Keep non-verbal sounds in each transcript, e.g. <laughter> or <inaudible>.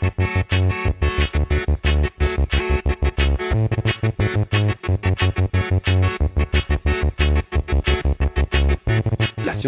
Thank you.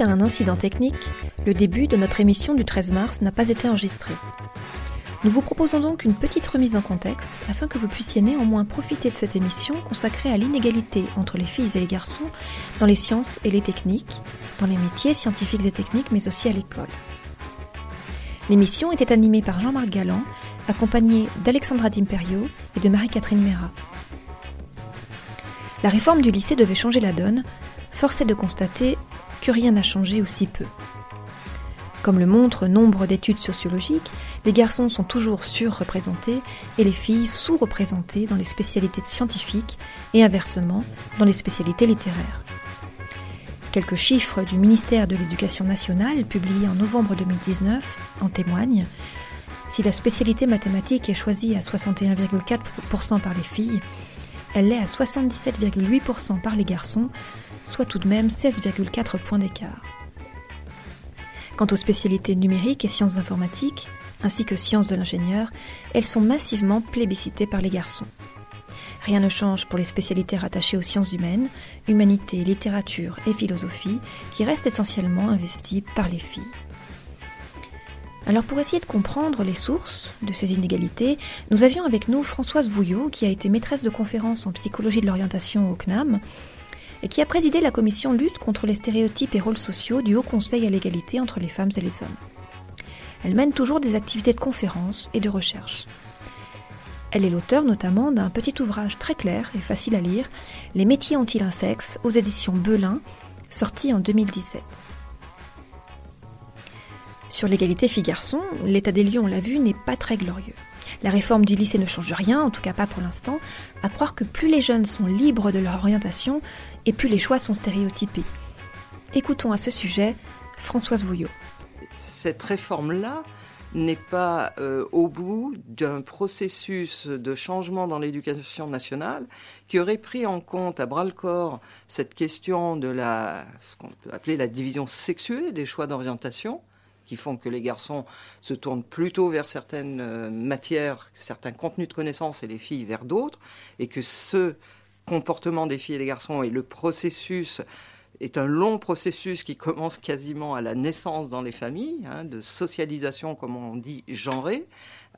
À un incident technique, le début de notre émission du 13 mars n'a pas été enregistré. Nous vous proposons donc une petite remise en contexte afin que vous puissiez néanmoins profiter de cette émission consacrée à l'inégalité entre les filles et les garçons dans les sciences et les techniques, dans les métiers scientifiques et techniques, mais aussi à l'école. L'émission était animée par Jean-Marc Galland, accompagné d'Alexandra D'Imperio et de Marie-Catherine Mera. La réforme du lycée devait changer la donne, force est de constater que rien n'a changé aussi peu. Comme le montrent nombre d'études sociologiques, les garçons sont toujours surreprésentés et les filles sous-représentées dans les spécialités scientifiques et inversement dans les spécialités littéraires. Quelques chiffres du ministère de l'Éducation nationale publiés en novembre 2019 en témoignent. Si la spécialité mathématique est choisie à 61,4% par les filles, elle l'est à 77,8% par les garçons, soit tout de même 16,4 points d'écart. Quant aux spécialités numériques et sciences informatiques, ainsi que sciences de l'ingénieur, elles sont massivement plébiscitées par les garçons. Rien ne change pour les spécialités rattachées aux sciences humaines, humanité, littérature et philosophie, qui restent essentiellement investies par les filles. Alors pour essayer de comprendre les sources de ces inégalités, nous avions avec nous Françoise Vouillot, qui a été maîtresse de conférences en psychologie de l'orientation au CNAM, qui a présidé la commission lutte contre les stéréotypes et rôles sociaux du Haut Conseil à l'égalité entre les femmes et les hommes. Elle mène toujours des activités de conférences et de recherche. Elle est l'auteur notamment d'un petit ouvrage très clair et facile à lire, Les métiers ont-ils aux éditions Belin, sorti en 2017. Sur l'égalité filles-garçons, l'état des lieux, on l'a vu, n'est pas très glorieux. La réforme du lycée ne change rien, en tout cas pas pour l'instant, à croire que plus les jeunes sont libres de leur orientation, et plus les choix sont stéréotypés. Écoutons à ce sujet Françoise Vouillot. Cette réforme-là n'est pas euh, au bout d'un processus de changement dans l'éducation nationale qui aurait pris en compte à bras le corps cette question de la, ce qu'on peut appeler la division sexuée des choix d'orientation, qui font que les garçons se tournent plutôt vers certaines euh, matières, certains contenus de connaissances et les filles vers d'autres, et que ce comportement des filles et des garçons et le processus est un long processus qui commence quasiment à la naissance dans les familles, hein, de socialisation, comme on dit, genrée,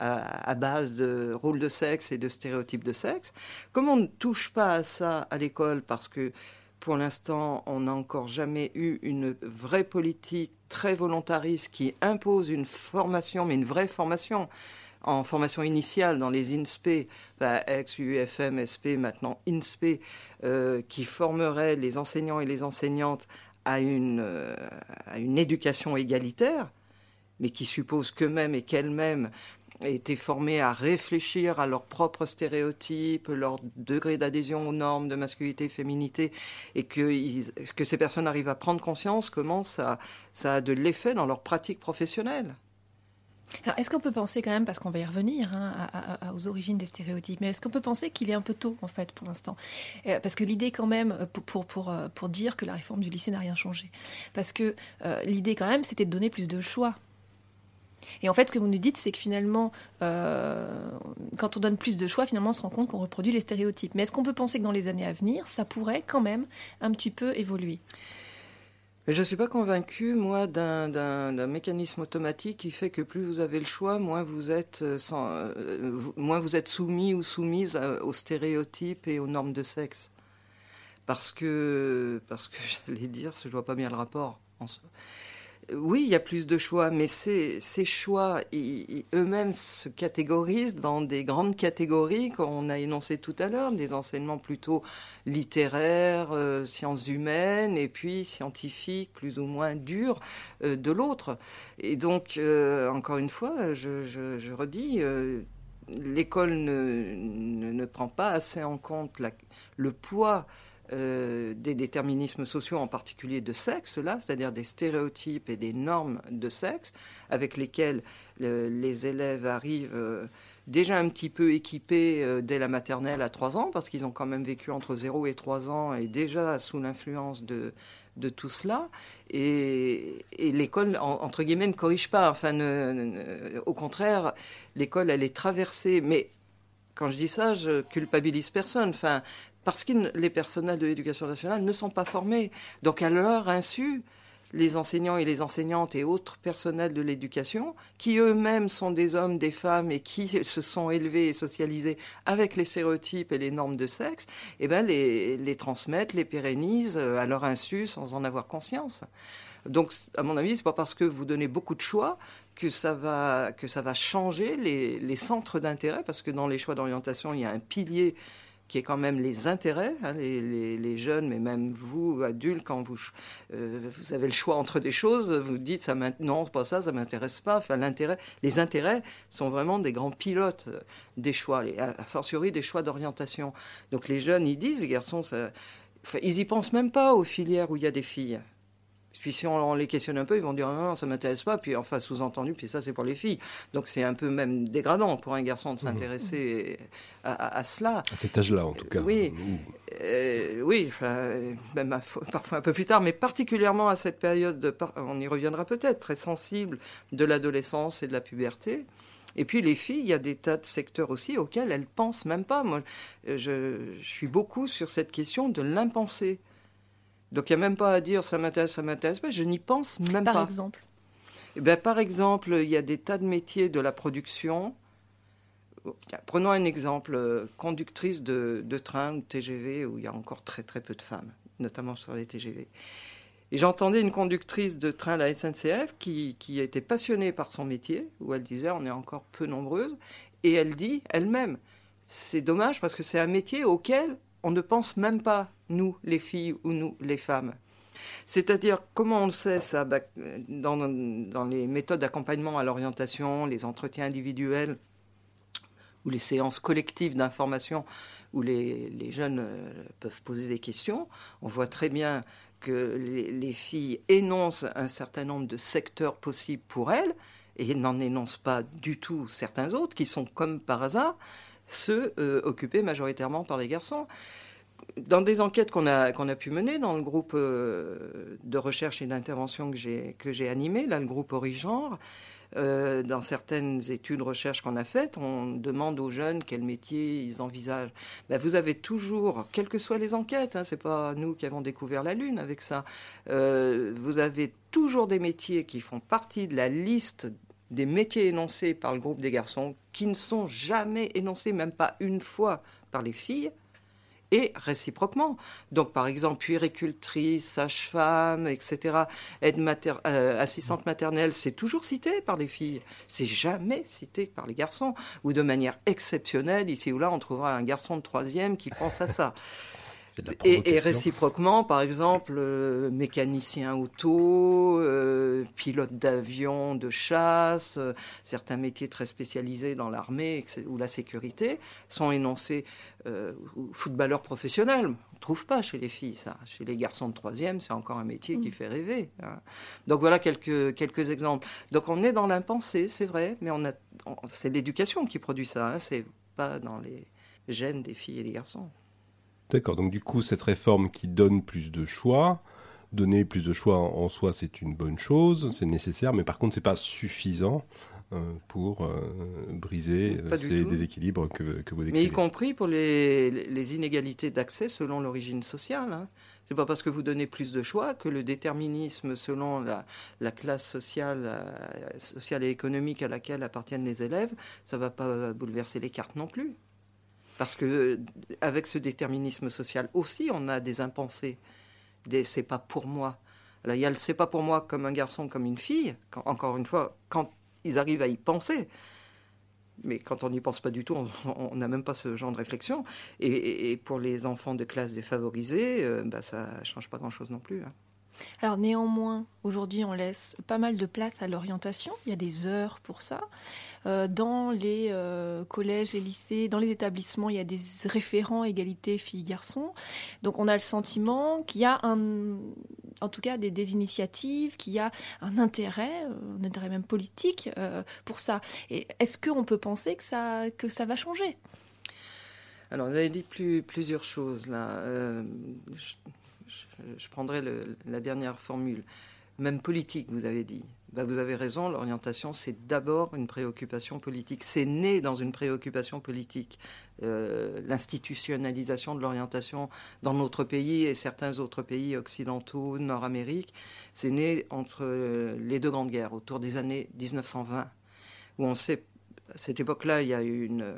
à, base de rôles de sexe et de stéréotypes de sexe. Comme on ne touche pas à ça à l'école parce que pour l'instant, on n'a encore jamais eu une vraie politique très volontariste qui impose une formation, mais une vraie formation en formation initiale dans les INSPE, bah, ex-UFM, SP, maintenant INSPE, euh, qui formerait les enseignants et les enseignantes à une, euh, à une éducation égalitaire, mais qui suppose qu'eux-mêmes et qu'elles-mêmes été formés à réfléchir à leurs propres stéréotypes, leur degré d'adhésion aux normes de masculinité féminité, et que, que ces personnes arrivent à prendre conscience comment ça, ça a de l'effet dans leur pratique professionnelle. Est-ce qu'on peut penser quand même, parce qu'on va y revenir hein, aux origines des stéréotypes, mais est-ce qu'on peut penser qu'il est un peu tôt en fait pour l'instant? Euh, Parce que l'idée quand même, pour, euh, pour, dire que la réforme du lycée n'a rien changé, parce que euh, l'idée quand même c'était de donner plus de choix. Et en fait, ce que vous nous dites, c'est que finalement, quand on donne plus de choix, finalement, on se rend compte qu'on reproduit les stéréotypes. Mais est-ce qu'on peut penser que dans les années à venir, ça pourrait quand même un petit peu évoluer? Je ne suis pas convaincu, moi, d'un mécanisme automatique qui fait que plus vous avez le choix, moins vous êtes, euh, sans, euh, moins vous êtes soumis ou soumise aux stéréotypes et aux normes de sexe. Parce que, parce que <laughs> j'allais dire, je vois pas bien le rapport. En oui, il y a plus de choix, mais ces, choix eux-mêmes se catégorisent dans des grandes catégories qu'on a énoncées tout à l'heure, des enseignements plutôt littéraires, euh, sciences humaines, et puis scientifiques, plus ou moins durs, euh, de l'autre. Et donc, euh, encore une fois, je, redis, l'école ne, prend pas assez en compte le poids euh, des déterminismes sociaux, en particulier de sexe, là, c'est-à-dire des stéréotypes et des normes de sexe, avec lesquels les élèves arrivent euh, déjà un petit peu équipés euh, dès la maternelle à 3 ans, parce qu'ils ont quand même vécu entre 0 et 3 ans et déjà sous l'influence de, de tout cela. Et, l'école, entre guillemets, ne corrige pas. Enfin, au contraire, l'école, elle est traversée. Mais quand je dis ça, je culpabilise personne. Enfin, parce que les personnels de l'éducation nationale ne sont pas formés. Donc, à leur insu, les enseignants et les enseignantes et autres personnels de l'éducation, qui eux-mêmes sont des hommes, des femmes et qui <laughs> se sont élevés et socialisés avec les stéréotypes et les normes de sexe, eh ben les, transmettent, les pérennisent euh, à leur insu sans en avoir conscience. Donc, à mon avis, c'est pas parce que vous donnez beaucoup de choix que ça va, que ça va changer les centres d'intérêt, parce que dans les choix d'orientation, il y a un pilier qui est quand même les intérêts, hein, les, jeunes, mais même vous, adultes, quand vous, euh, vous avez le choix entre des choses, vous dites ça non, pas ça, ça m'intéresse pas. Enfin, l'intérêt, les intérêts sont vraiment des grands pilotes euh, des choix, a fortiori des choix d'orientation. Donc les jeunes, ils disent, les garçons, ça, ils y pensent même pas aux filières où il y a des filles. Puis si on, les questionne un peu, ils vont dire non, ça m'intéresse pas. Puis enfin, sous-entendu, puis ça, c'est pour les filles. Donc c'est un peu même dégradant pour un garçon de s'intéresser à, cela. À cet âge-là, en tout cas. Oui, euh, oui, même parfois un peu plus tard, mais particulièrement à cette période, on y reviendra peut-être, très sensible de l'adolescence et de la puberté. Et puis les filles, il y a des tas de secteurs aussi auxquels elles pensent même pas. Moi, je, je suis beaucoup sur cette question de l'impensé. Donc il n'y a même pas à dire ça m'intéresse, ça m'intéresse pas, je n'y pense même pas. Par exemple eh ben, Par exemple, il y a des tas de métiers de la production. Prenons un exemple, euh, conductrice de, train ou TGV, où il y a encore très très peu de femmes, notamment sur les TGV. Et j'entendais une conductrice de train la SNCF qui, qui était passionnée par son métier, où elle disait on est encore peu nombreuses, et elle dit elle-même, c'est dommage parce que c'est un métier auquel on ne pense même pas, nous, les filles ou nous, les femmes. C'est-à-dire, comment on le sait ça bah, dans, les méthodes d'accompagnement à l'orientation, les entretiens individuels ou les séances collectives d'information où les, jeunes euh, peuvent poser des questions, on voit très bien que les, les, filles énoncent un certain nombre de secteurs possibles pour elles et n'en énoncent pas du tout certains autres qui sont comme par hasard ceux euh, occupés majoritairement par les garçons. Dans des enquêtes qu'on a, a pu mener dans le groupe euh, de recherche et d'intervention que j'ai, animé, là, le groupe Origenre, euh, dans certaines études recherche qu'on a faites, on demande aux jeunes quel métier ils envisagent. Ben, vous avez toujours, quelles que soient les enquêtes, hein, c'est pas nous qui avons découvert la Lune avec ça, vous avez toujours des métiers qui font partie de la liste des métiers énoncés par le groupe des garçons qui ne sont jamais énoncés, même pas une fois, par les filles, et réciproquement. Donc, par exemple, puéricultrice, sage-femme, etc., aide euh, assistante maternelle, c'est toujours cité par les filles. C'est jamais cité par les garçons. Ou de manière exceptionnelle, ici ou là, on trouvera un garçon de troisième qui pense à ça. Et, réciproquement, par exemple, euh, mécanicien auto, euh, pilote d'avion de chasse, euh, certains métiers très spécialisés dans l'armée ou la sécurité sont énoncés footballeur professionnel. On ne trouve pas chez les filles ça. Chez les garçons de troisième, c'est encore un métier qui mm. fait rêver. Hein. Donc voilà quelques, quelques exemples. Donc on est dans l'impensé, c'est vrai, mais on a, c'est l'éducation qui produit ça. Hein, c'est pas dans les gènes des filles et des garçons. D'accord, donc du coup, cette réforme qui donne plus de choix, donner plus de choix en soi, c'est une bonne chose, c'est nécessaire, mais par contre, c'est pas suffisant euh, pour euh, briser euh, ces déséquilibres que, que, vous décrivez. Mais y compris pour les, les inégalités d'accès selon l'origine sociale. Hein. C'est pas parce que vous donnez plus de choix que le déterminisme selon la, la classe sociale, sociale et économique à laquelle appartiennent les élèves, ça va pas bouleverser les cartes non plus. Parce que avec ce déterminisme social aussi, on a des impensés. Des c'est pas pour moi. Là, il y a le c'est pas pour moi comme un garçon, comme une fille. encore une fois, quand ils arrivent à y penser. Mais quand on n'y pense pas du tout, on n'a même pas ce genre de réflexion. Et, pour les enfants de classe défavorisée, euh, bah, ça change pas grand-chose non plus. Hein. Alors néanmoins, aujourd'hui, on laisse pas mal de place à l'orientation. Il y a des heures pour ça. Euh, dans les euh, collèges, les lycées, dans les établissements, il y a des référents égalité filles-garçons. Donc on a le sentiment qu'il y a en tout cas des, initiatives, qu'il y a un intérêt, euh, un intérêt même politique pour ça. Et est-ce qu'on peut penser que ça, va changer? Alors, vous avez dit plus, plusieurs choses là. Je- prendrai la dernière formule. Même politique, vous avez dit. Bah, vous avez raison, l'orientation, c'est d'abord une préoccupation politique. C'est né dans une préoccupation politique. Euh, L'institutionnalisation de l'orientation dans notre pays et certains autres pays occidentaux, Nord-Amérique, c'est né entre euh, les deux grandes guerres, autour des années 1920, où on sait, à cette époque-là, il y a eu une euh,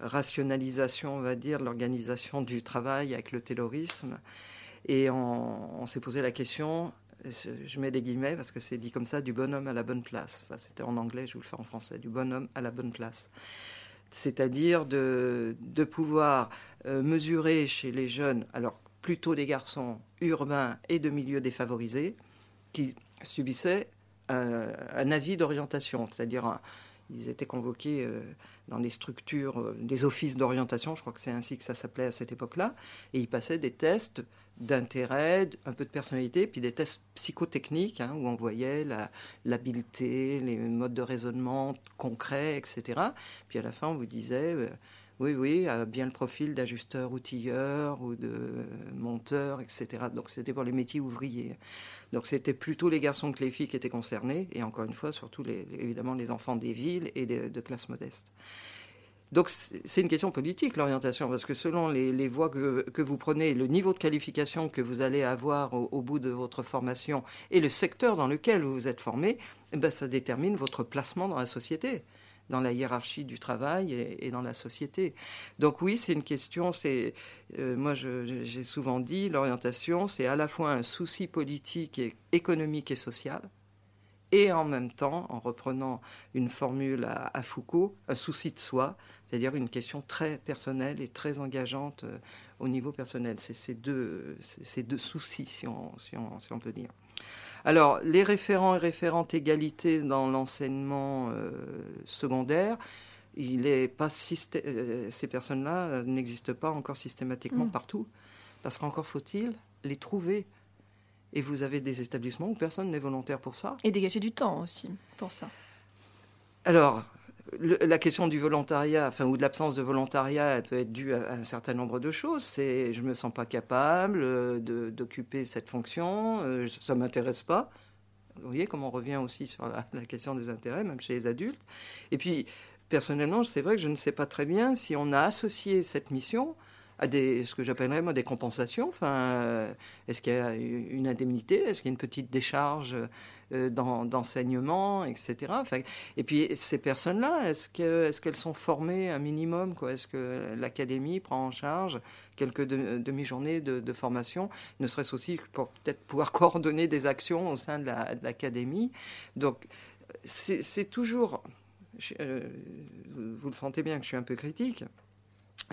rationalisation, on va dire, l'organisation du travail avec le terrorisme. Et on, s'est posé la question, je mets des guillemets parce que c'est dit comme ça, du bonhomme à la bonne place. Enfin, c'était en anglais, je vous le fais en français, du bonhomme à la bonne place. C'est-à-dire de, pouvoir euh, mesurer chez les jeunes, alors plutôt des garçons urbains et de milieux défavorisés, qui subissaient un, un avis d'orientation, c'est-à-dire ils étaient convoqués euh, dans les structures, euh, des offices d'orientation, je crois que c'est ainsi que ça s'appelait à cette époque-là, et ils passaient des tests d'intérêt, un peu de personnalité, puis des tests psychotechniques, hein, où on voyait l'habileté, les modes de raisonnement concrets, etc. Puis à la fin, on vous disait, euh, oui, oui, a bien le profil d'ajusteur outilleur ou de monteur, etc. Donc c'était pour les métiers ouvriers. Donc c'était plutôt les garçons que les filles qui étaient concernés, et encore une fois, surtout évidemment les enfants des villes et de, de classes modestes. Donc c'est une question politique, l'orientation, parce que selon les, les voies que, que vous prenez, le niveau de qualification que vous allez avoir au, bout de votre formation et le secteur dans lequel vous vous êtes formé, eh ben, ça détermine votre placement dans la société dans la hiérarchie du travail et, dans la société. Donc oui, c'est une question, euh, moi j'ai souvent dit, l'orientation, c'est à la fois un souci politique et économique et social, et en même temps, en reprenant une formule à Foucault, un souci de soi, c'est-à-dire une question très personnelle et très engageante euh, au niveau personnel. C'est ces deux, ces deux soucis, si on, si, on, si on peut dire. Alors, les référents et référentes égalité dans l'enseignement euh, secondaire, il est pas euh, ces personnes-là n'existent pas encore systématiquement Mm. partout, parce qu'encore faut-il les trouver. Et vous avez des établissements où personne n'est volontaire pour ça. Et dégager du temps aussi pour ça. Alors, la question du volontariat, enfin, ou de l'absence de volontariat, elle peut être due à, un certain nombre de choses. C'est je me sens pas capable euh, d'occuper cette fonction, euh, ça m'intéresse pas. Vous voyez comment on revient aussi sur la, la question des intérêts, même chez les adultes. Et puis, personnellement, c'est vrai que je ne sais pas très bien si on a associé cette mission à des, ce que j'appellerais moi des compensations. Enfin, euh, est-ce qu'il y a une indemnité? Est-ce qu'il y a une petite décharge euh, d'en- d'enseignement, etc. Et puis ces personnes-là, est-ce que, est-ce qu'elles sont formées un minimum Est-ce que l'académie prend en charge quelques de- demi-journées de, formation, ne serait-ce aussi pour peut-être pouvoir <laughs> coordonner des actions au sein de la- de l'académie? Donc c'est toujours, euh, vous le sentez bien que je suis un peu critique.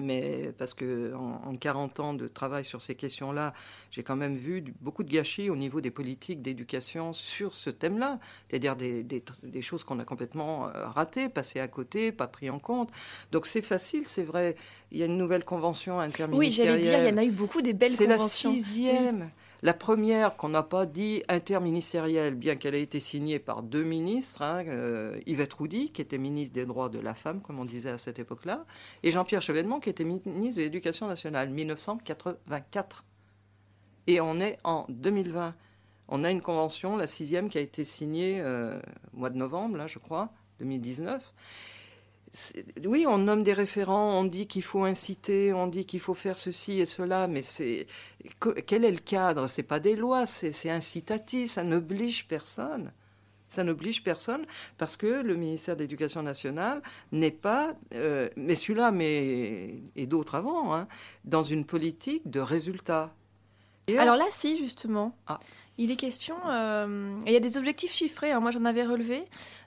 Mais parce que en, en 40 ans de travail sur ces questions-là, j'ai quand même vu du- beaucoup de gâchis au niveau des politiques d'éducation sur ce thème-là. C'est-à-dire des, des, des choses qu'on a complètement euh, ratées, passées à côté, pas pris en compte. Donc c'est facile, c'est vrai. Il y a une nouvelle convention Oui, interministérielle. j'allais dire, il y en a eu beaucoup des belles C'est la conventions. sixième. La première qu'on n'a pas dit interministérielle, bien qu'elle ait été signée par deux ministres, hein, euh, Yvette Roudy, qui était ministre des droits de la femme, comme on disait à cette époque-là, et Jean-Pierre Chevènement, qui était ministre de l'Éducation nationale, 1984. Et on est en 2020. On a une convention, la sixième, qui a été signée euh, au mois de novembre, là, je crois, 2019. Oui, on nomme des référents, on dit qu'il faut inciter, on dit qu'il faut faire ceci et cela, mais c'est que- quel est le cadre? C'est pas des lois, c'est c'est incitatif, ça n'oblige personne. Ça n'oblige personne parce que le ministère de l'Éducation nationale n'est pas, euh, mais celui-là, mais et d'autres avant, hein, dans une politique de résultats. Et Alors là, si, justement. Ah. Il est question. euh, Il y a des objectifs chiffrés. hein, moi, j'en avais relevé.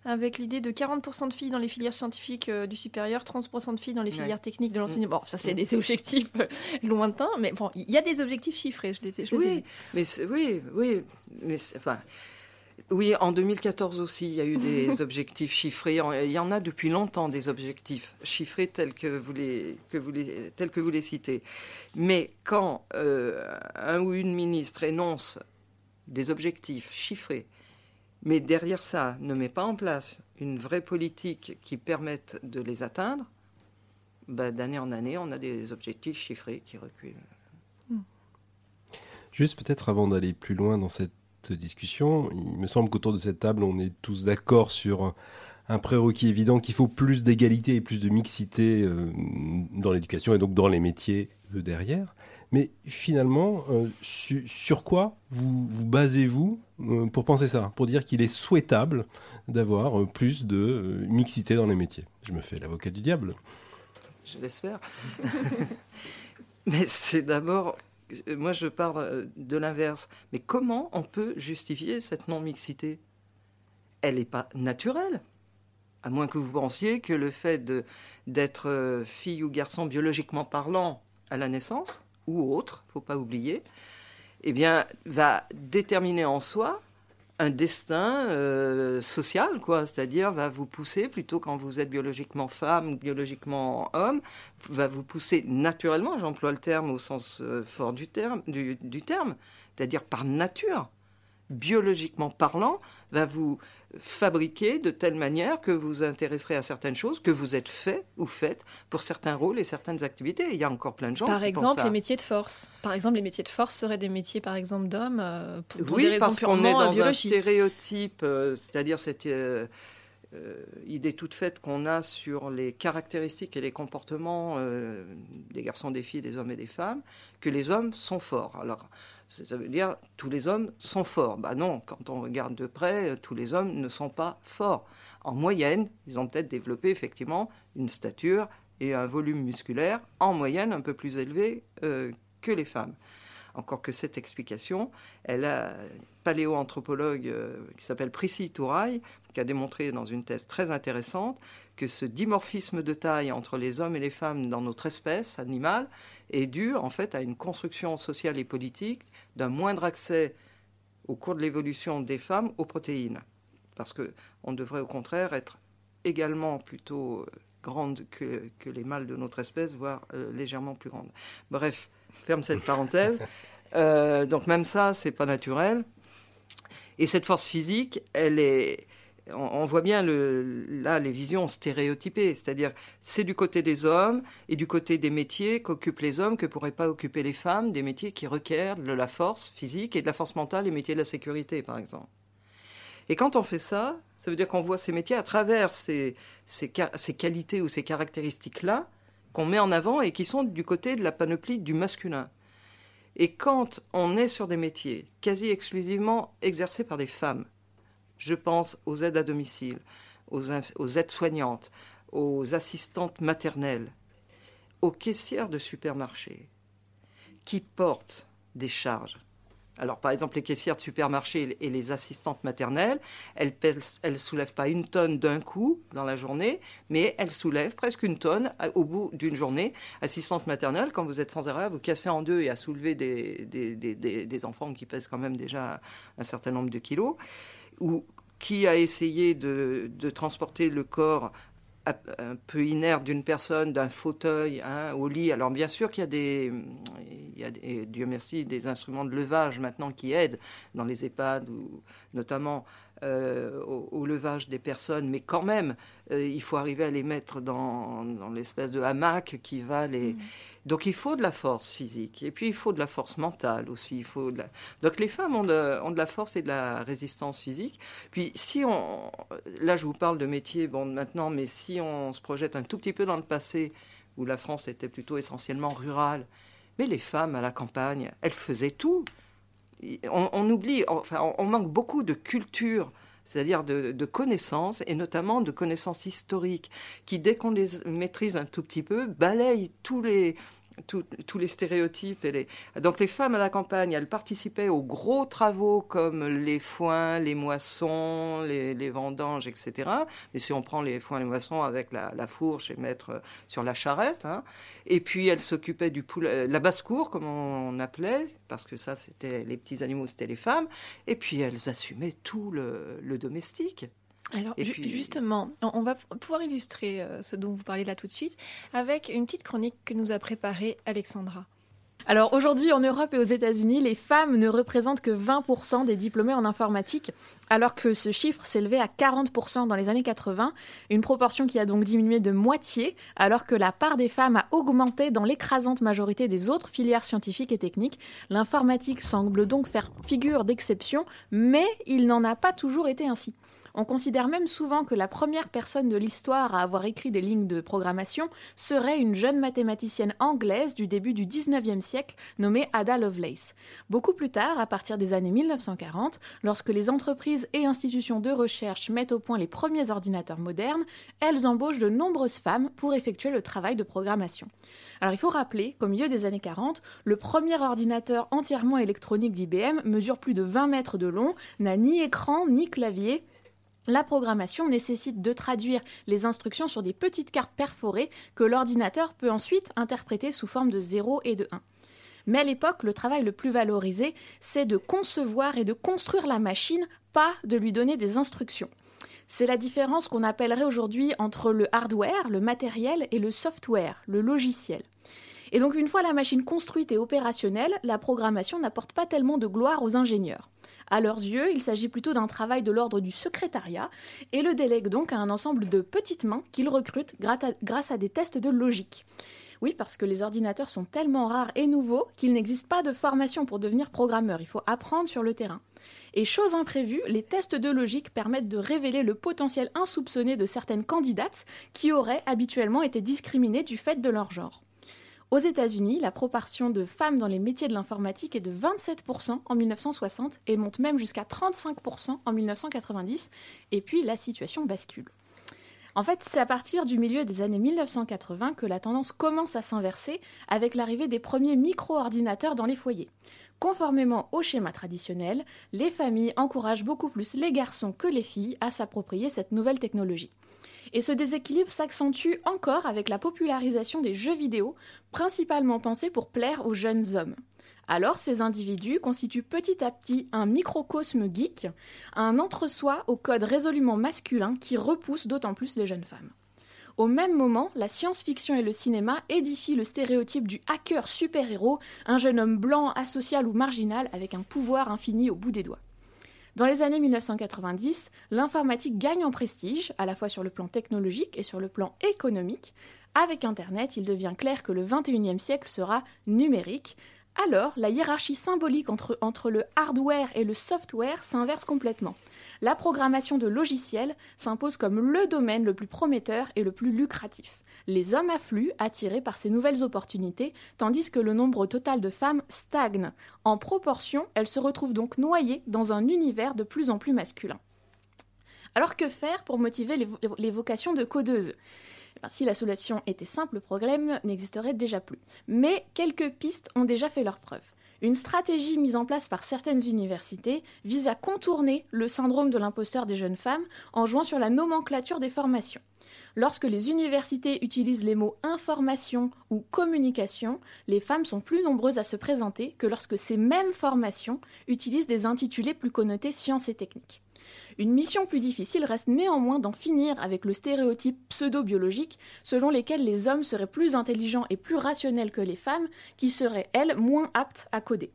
Avec l'idée de 40% de filles dans les filières scientifiques euh, du supérieur, 30% de filles dans les Ouais. filières techniques de l'enseignement. Bon, ça c'est Mm. des objectifs euh, lointains, mais bon, il y a des objectifs chiffrés, je les ai. Je les ai Oui, mais oui, oui, mais c'est- enfin, oui, en 2014 aussi, il y a eu des <laughs> objectifs chiffrés. Il y en a depuis longtemps des objectifs chiffrés tels que vous les, que vous les, tels que vous les citez. Mais quand euh, un ou une ministre énonce des objectifs chiffrés, mais derrière ça ne met pas en place une vraie politique qui permette de les atteindre, bah, d'année en année, on a des objectifs chiffrés qui reculent. Juste peut-être avant d'aller plus loin dans cette discussion, il me semble qu'autour de cette table, on est tous d'accord sur un prérequis évident qu'il faut plus d'égalité et plus de mixité euh, dans l'éducation et donc dans les métiers euh, derrière. Mais finalement, euh, su- sur quoi vous, vous basez-vous euh, pour penser ça Pour dire qu'il est souhaitable d'avoir euh, plus de mixité dans les métiers? Je me fais l'avocat du diable. je l'espère. <laughs> Mais c'est d'abord, moi je parle de l'inverse. Mais comment on peut justifier cette non-mixité? Elle n'est pas naturelle. À moins que vous pensiez que le fait d'être fille ou garçon biologiquement parlant à la naissance, ou autre, faut pas oublier, eh bien, va déterminer en soi un destin euh, social, quoi. C'est-à-dire va vous pousser, plutôt quand vous êtes biologiquement femme ou biologiquement homme, va vous pousser naturellement, j'emploie le terme au sens euh, fort du terme, du, du terme, c'est-à-dire par nature, biologiquement parlant, va vous fabriquer de telle manière que vous vous intéresserez à certaines choses, que vous êtes fait ou faites pour certains rôles et certaines activités. Il y a encore plein de gens Par qui pensent exemple, les métiers de force. Par exemple, les métiers de force seraient des métiers, par exemple, d'hommes euh, pour, pour des Oui, raisons parce qu'on est euh, dans un stéréotype, euh, c'est-à-dire cette euh, idée toute faite qu'on a sur les caractéristiques et les comportements des garçons, des filles, des hommes et des femmes, que les hommes sont forts. Alors, ça veut dire tous les hommes sont forts. Bah non, quand on regarde de près, euh, tous les hommes ne sont pas forts. En moyenne, ils ont peut-être développé effectivement une stature et un volume musculaire en moyenne un peu plus élevé euh, que les femmes. Encore que cette explication, elle a paléoanthropologue euh, qui s'appelle Priscille Touraille, qui a démontré dans une thèse très intéressante que ce dimorphisme de taille entre les hommes et les femmes dans notre espèce animale est dû en fait à une construction sociale et politique d'un moindre accès au cours de l'évolution des femmes aux protéines. Parce qu'on devrait au contraire être également plutôt euh, grande que, que les mâles de notre espèce, voire euh, légèrement plus grande. Bref, ferme cette parenthèse. <laughs> Euh, donc même ça, c'est pas naturel. Et cette force physique, elle est, on, voit bien là les visions stéréotypées, c'est-à-dire c'est du côté des hommes et du côté des métiers qu'occupent les hommes que pourraient pas occuper les femmes, des métiers qui requièrent de la force physique et de la force mentale, les métiers de la sécurité par exemple. Et quand on fait ça, ça veut dire qu'on voit ces métiers à travers ces, ces qualités ou ces caractéristiques-là qu'on met en avant et qui sont du côté de la panoplie du masculin. Et quand on est sur des métiers quasi exclusivement exercés par des femmes, je pense aux aides à domicile, aux, aides-soignantes, aux assistantes maternelles, aux caissières de supermarché, qui portent des charges. Alors, par exemple, les caissières de supermarché et les assistantes maternelles, elles ne soulèvent pas une tonne d'un coup dans la journée, mais elles soulèvent presque une tonne au bout d'une journée. Assistante maternelle, quand vous êtes sans arrêt, vous casser en deux et à soulever des enfants qui pèsent quand même déjà un certain nombre de kilos, ou qui a essayé de, transporter le corps un peu inerte d'une personne, d'un fauteuil hein, au lit. Alors bien sûr qu'il y a des, il y a des- Dieu merci, des instruments de levage maintenant qui aident dans les EHPAD, ou notamment euh, au, au levage des personnes, mais quand même, euh, il faut arriver à les mettre dans, dans l'espèce de hamac qui va les... Donc il faut de la force physique, et puis il faut de la force mentale aussi. Il faut de la... Donc les femmes ont de, ont de la force et de la résistance physique. Puis si on... Là je vous parle de métier, bon maintenant, mais si on se projette un tout petit peu dans le passé, où la France était plutôt essentiellement rurale, mais les femmes à la campagne, elles faisaient tout. On, oublie, enfin, on, on manque beaucoup de culture, c'est-à-dire de, de connaissances, et notamment de connaissances historiques, qui, dès qu'on les maîtrise un tout petit peu, balayent tous les, tous les stéréotypes. Et les... Donc les femmes à la campagne, elles participaient aux gros travaux comme les foins, les moissons, les, vendanges, etc. Mais si on prend les foins, les moissons avec la, fourche et mettre sur la charrette. Hein. Et puis elles s'occupaient du poulet, la basse-cour, comme on appelait, parce que ça, c'était les petits animaux, c'était les femmes. Et puis elles assumaient tout le domestique. Alors justement, on va pouvoir illustrer euh, ce dont vous parlez là tout de suite avec une petite chronique que nous a préparée Alexandra. Alors aujourd'hui en Europe et aux États-Unis, les femmes ne représentent que 20% des diplômés en informatique, alors que ce chiffre s'élevait à 40% dans les années 80, une proportion qui a donc diminué de moitié, alors que la part des femmes a augmenté dans l'écrasante majorité des autres filières scientifiques et techniques. L'informatique semble donc faire figure d'exception, mais il n'en a pas toujours été ainsi. On considère même souvent que la première personne de l'histoire à avoir écrit des lignes de programmation serait une jeune mathématicienne anglaise du début du 19e siècle nommée Ada Lovelace. Beaucoup plus tard, à partir des années 1940, lorsque les entreprises et institutions de recherche mettent au point les premiers ordinateurs modernes, elles embauchent de nombreuses femmes pour effectuer le travail de programmation. Alors il faut rappeler qu'au milieu des années 40, le premier ordinateur entièrement électronique d'IBM mesure plus de 20 mètres de long, n'a ni écran ni clavier la programmation nécessite de traduire les instructions sur des petites cartes perforées que l'ordinateur peut ensuite interpréter sous forme de 0 et de 1. Mais à l'époque, le travail le plus valorisé, c'est de concevoir et de construire la machine, pas de lui donner des instructions. C'est la différence qu'on appellerait aujourd'hui entre le hardware, le matériel, et le software, le logiciel. Et donc une fois la machine construite et opérationnelle, la programmation n'apporte pas tellement de gloire aux ingénieurs. À leurs yeux, il s'agit plutôt d'un travail de l'ordre du secrétariat et le délègue donc à un ensemble de petites mains qu'ils recrutent grâce à des tests de logique. Oui, parce que les ordinateurs sont tellement rares et nouveaux qu'il n'existe pas de formation pour devenir programmeur. Il faut apprendre sur le terrain. Et chose imprévue, les tests de logique permettent de révéler le potentiel insoupçonné de certaines candidates qui auraient habituellement été discriminées du fait de leur genre. Aux États-Unis, la proportion de femmes dans les métiers de l'informatique est de 27% en 1960 et monte même jusqu'à 35% en 1990. Et puis la situation bascule. En fait, c'est à partir du milieu des années 1980 que la tendance commence à s'inverser avec l'arrivée des premiers micro-ordinateurs dans les foyers. Conformément au schéma traditionnel, les familles encouragent beaucoup plus les garçons que les filles à s'approprier cette nouvelle technologie. Et ce déséquilibre s'accentue encore avec la popularisation des jeux vidéo, principalement pensés pour plaire aux jeunes hommes. Alors ces individus constituent petit à petit un microcosme geek, un entre-soi au code résolument masculin qui repousse d'autant plus les jeunes femmes. Au même moment, la science-fiction et le cinéma édifient le stéréotype du hacker super-héros, un jeune homme blanc, asocial ou marginal avec un pouvoir infini au bout des doigts. Dans les années 1990, l'informatique gagne en prestige, à la fois sur le plan technologique et sur le plan économique. Avec Internet, il devient clair que le 21e siècle sera numérique. Alors, la hiérarchie symbolique entre, entre le hardware et le software s'inverse complètement. La programmation de logiciels s'impose comme le domaine le plus prometteur et le plus lucratif les hommes affluent, attirés par ces nouvelles opportunités, tandis que le nombre total de femmes stagne. En proportion, elles se retrouvent donc noyées dans un univers de plus en plus masculin. Alors que faire pour motiver les, vocations de codeuses? Eh si la solution était simple, le problème n'existerait déjà plus. Mais quelques pistes ont déjà fait leur preuve. Une stratégie mise en place par certaines universités vise à contourner le syndrome de l'imposteur des jeunes femmes en jouant sur la nomenclature des formations. Lorsque les universités utilisent les mots information ou communication, les femmes sont plus nombreuses à se présenter que lorsque ces mêmes formations utilisent des intitulés plus connotés sciences et techniques. Une mission plus difficile reste néanmoins d'en finir avec le stéréotype pseudo-biologique selon lesquels les hommes seraient plus intelligents et plus rationnels que les femmes, qui seraient, elles, moins aptes à coder.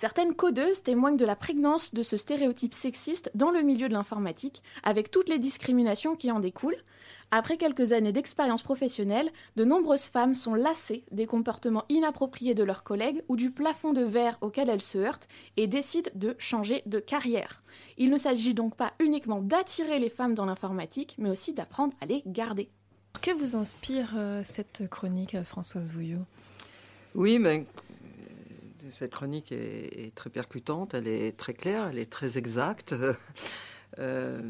Certaines codeuses témoignent de la prégnance de ce stéréotype sexiste dans le milieu de l'informatique, avec toutes les discriminations qui en découlent, après quelques années d'expérience professionnelle, de nombreuses femmes sont lassées des comportements inappropriés de leurs collègues ou du plafond de verre auquel elles se heurtent et décident de changer de carrière. Il ne s'agit donc pas uniquement d'attirer les femmes dans l'informatique, mais aussi d'apprendre à les garder. Que vous inspire euh, cette chronique, euh, Françoise Vouillot? Oui, mais cette chronique est, très percutante, elle est très claire, elle est très exacte. <laughs> Euh,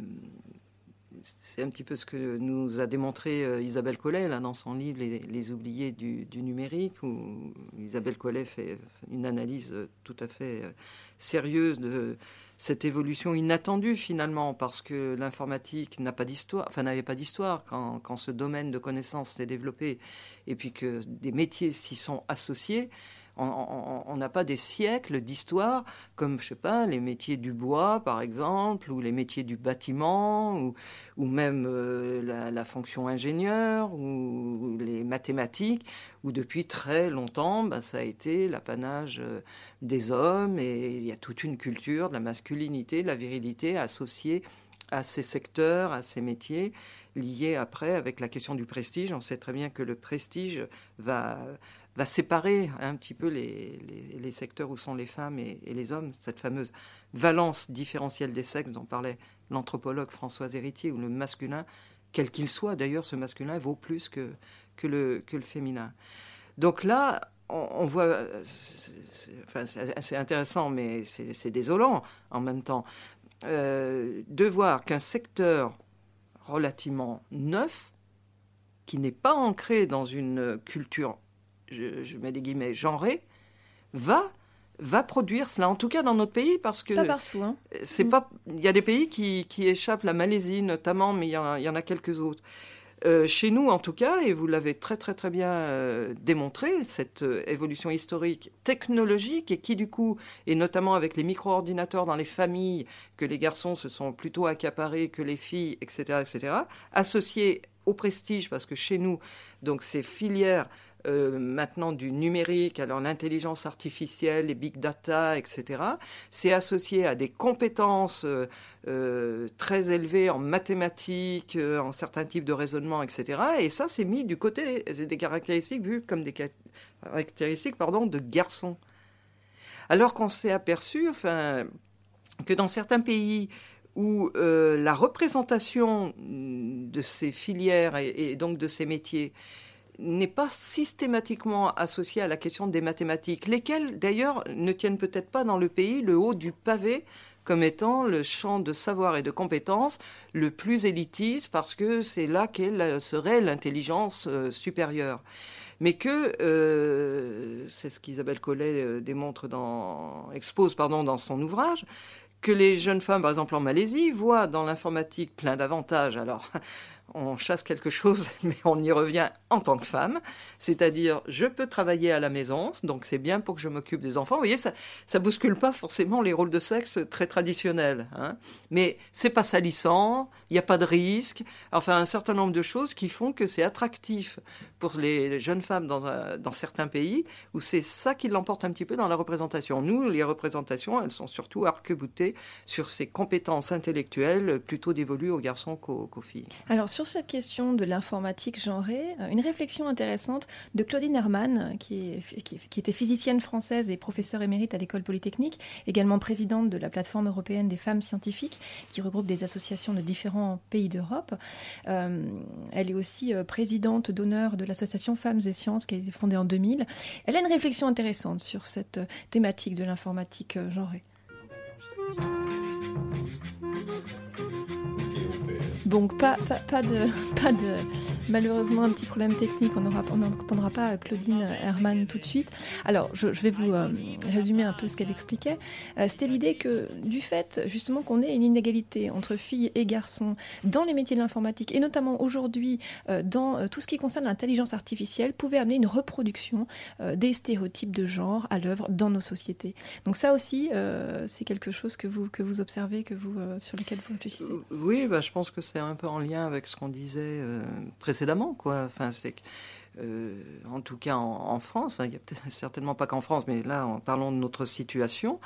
c'est un petit peu ce que nous a démontré euh, Isabelle Collet là, dans son livre Les, oubliés du, numérique, où Isabelle Collet fait une analyse tout à fait euh, sérieuse de cette évolution inattendue finalement, parce que l'informatique n'a pas d'histoire, enfin n'avait pas d'histoire quand, quand, ce domaine de connaissances s'est développé, et puis que des métiers s'y sont associés on n'a pas des siècles d'histoire comme, je sais pas, les métiers du bois, par exemple, ou les métiers du bâtiment, ou, même euh, la, fonction ingénieur, ou, les mathématiques, où depuis très longtemps, bah, ça a été l'apanage euh, des hommes, et il y a toute une culture de la masculinité, de la virilité associée à ces secteurs, à ces métiers, liés après avec la question du prestige. On sait très bien que le prestige va va séparer un petit peu les, les, secteurs où sont les femmes et, les hommes, cette fameuse valence différentielle des sexes dont parlait l'anthropologue Françoise Héritier, où le masculin, quel qu'il soit d'ailleurs, ce masculin vaut plus que, que, le, que le féminin. Donc là, on, voit, c'est intéressant, mais c'est désolant en même temps, euh, de voir qu'un secteur relativement neuf, qui n'est pas ancré dans une culture je, mets des guillemets, genré, va va produire cela, en tout cas dans notre pays, parce que pas partout. Hein. C'est mm. pas, il y a des pays qui, qui, échappent, la Malaisie notamment, mais il y, en a, y en a quelques autres. Euh, chez nous, en tout cas, et vous l'avez très très très bien euh, démontré, cette euh, évolution historique technologique et qui du coup, et notamment avec les micro-ordinateurs dans les familles, que les garçons se sont plutôt accaparés que les filles, etc., etc., associée au prestige, parce que chez nous, donc ces filières euh, maintenant du numérique, alors l'intelligence artificielle, les big data, etc. C'est associé à des compétences euh, euh, très élevées en mathématiques, en certains types de raisonnement, etc. Et ça, c'est mis du côté des caractéristiques vues comme des caractéristiques pardon, de garçons. Alors qu'on s'est aperçu enfin, que dans certains pays où la représentation de ces filières et donc de ces métiers n'est pas systématiquement associé à la question des mathématiques, lesquelles d'ailleurs ne tiennent peut-être pas dans le pays le haut du pavé comme étant le champ de savoir et de compétences le plus élitiste parce que c'est là qu'elle serait l'intelligence euh, supérieure. Mais que, euh, c'est ce qu'Isabelle Collet euh, démontre dans, expose pardon, dans son ouvrage, que les jeunes femmes, par exemple en Malaisie, voient dans l'informatique plein d'avantages. Alors, on chasse quelque chose, <laughs> mais on y revient en tant que femme. C'est-à-dire, je peux travailler à la maison, donc c'est bien pour que je m'occupe des enfants. Vous voyez, ça, ça bouscule pas forcément les rôles de sexe très traditionnels. Hein. Mais c'est pas salissant, il n'y a pas de risque. Enfin, un certain nombre de choses qui font que c'est attractif pour les jeunes femmes dans, certains pays, où c'est ça qui l'emporte un petit peu dans la représentation. Nous, les représentations, elles sont surtout arc-boutées sur ces compétences intellectuelles plutôt dévolues aux garçons qu'aux filles. Alors, sur cette question de l'informatique genrée, euh, une réflexion intéressante de Claudine Hermann, qui, était physicienne française et professeure émérite à l'école polytechnique, également présidente de la plateforme européenne des femmes scientifiques, qui regroupe des associations de différents pays d'Europe. Euh, elle est aussi euh, présidente d'honneur de l'association Femmes et Sciences, qui a été fondée en 2000. Elle a une réflexion intéressante sur cette thématique de l'informatique genrée. Donc pas, pas, de, pas de, <laughs> malheureusement un petit problème technique, on n'entendra pas Claudine Herman tout de suite. Alors je, vais vous euh, résumer un peu ce qu'elle expliquait. Euh, c'était l'idée que du fait justement qu'on ait une inégalité entre filles et garçons dans les métiers de l'informatique et notamment aujourd'hui euh, dans tout ce qui concerne l'intelligence artificielle pouvait amener une reproduction des stéréotypes de genre à l'œuvre dans nos sociétés. Donc ça aussi c'est quelque chose que vous, que vous observez, que vous, sur lequel vous réfléchissez? Oui, bah, je pense que c'est un peu en lien avec ce qu'on disait euh, quoi. Enfin, c'est euh, en tout cas en, France, il n'y a <laughs> certainement pas qu'en France, mais là, en parlant de notre situation,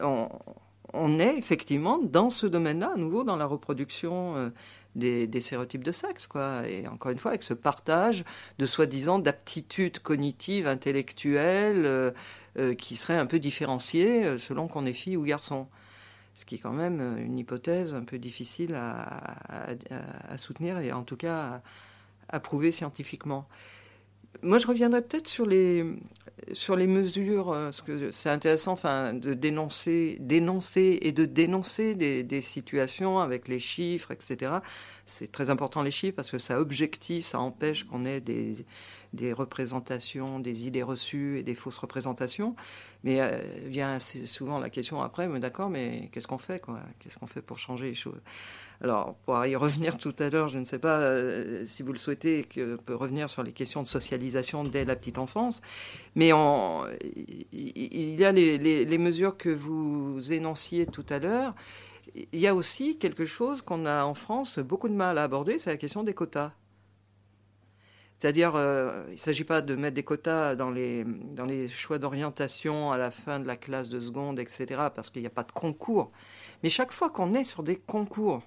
on, est effectivement dans ce domaine-là, à nouveau dans la reproduction euh, des, des, stéréotypes de sexe, quoi. Et encore une fois, avec ce partage de soi-disant d'aptitudes cognitives, intellectuelles, qui seraient un peu différenciées selon qu'on est fille ou garçon ce qui est quand même euh, une hypothèse un peu difficile à, soutenir et en tout cas à, prouver scientifiquement. Moi, je reviendrai peut-être sur les, sur les mesures, euh, parce que c'est intéressant enfin, de dénoncer, dénoncer et de dénoncer des, des, situations avec les chiffres, etc. c'est très important les chiffres parce que ça objective, ça empêche qu'on ait des, des représentations, des idées reçues et des fausses représentations. Mais euh, vient souvent la question après, mais d'accord, mais qu'est-ce qu'on fait Qu'est-ce qu'on fait pour changer les choses? Alors, pour y revenir tout à l'heure, je ne sais pas euh, si vous le souhaitez, que peut revenir sur les questions de socialisation dès la petite enfance, mais il y a les mesures que vous énonciez tout à l'heure. Il y a aussi quelque chose qu'on a en France beaucoup de mal à aborder, c'est la question des quotas. C'est-à-dire, euh, il ne s'agit pas de mettre des quotas dans les, choix d'orientation à la fin de la classe de seconde, etc., parce qu'il n'y a pas de concours. Mais chaque fois qu'on est sur des concours,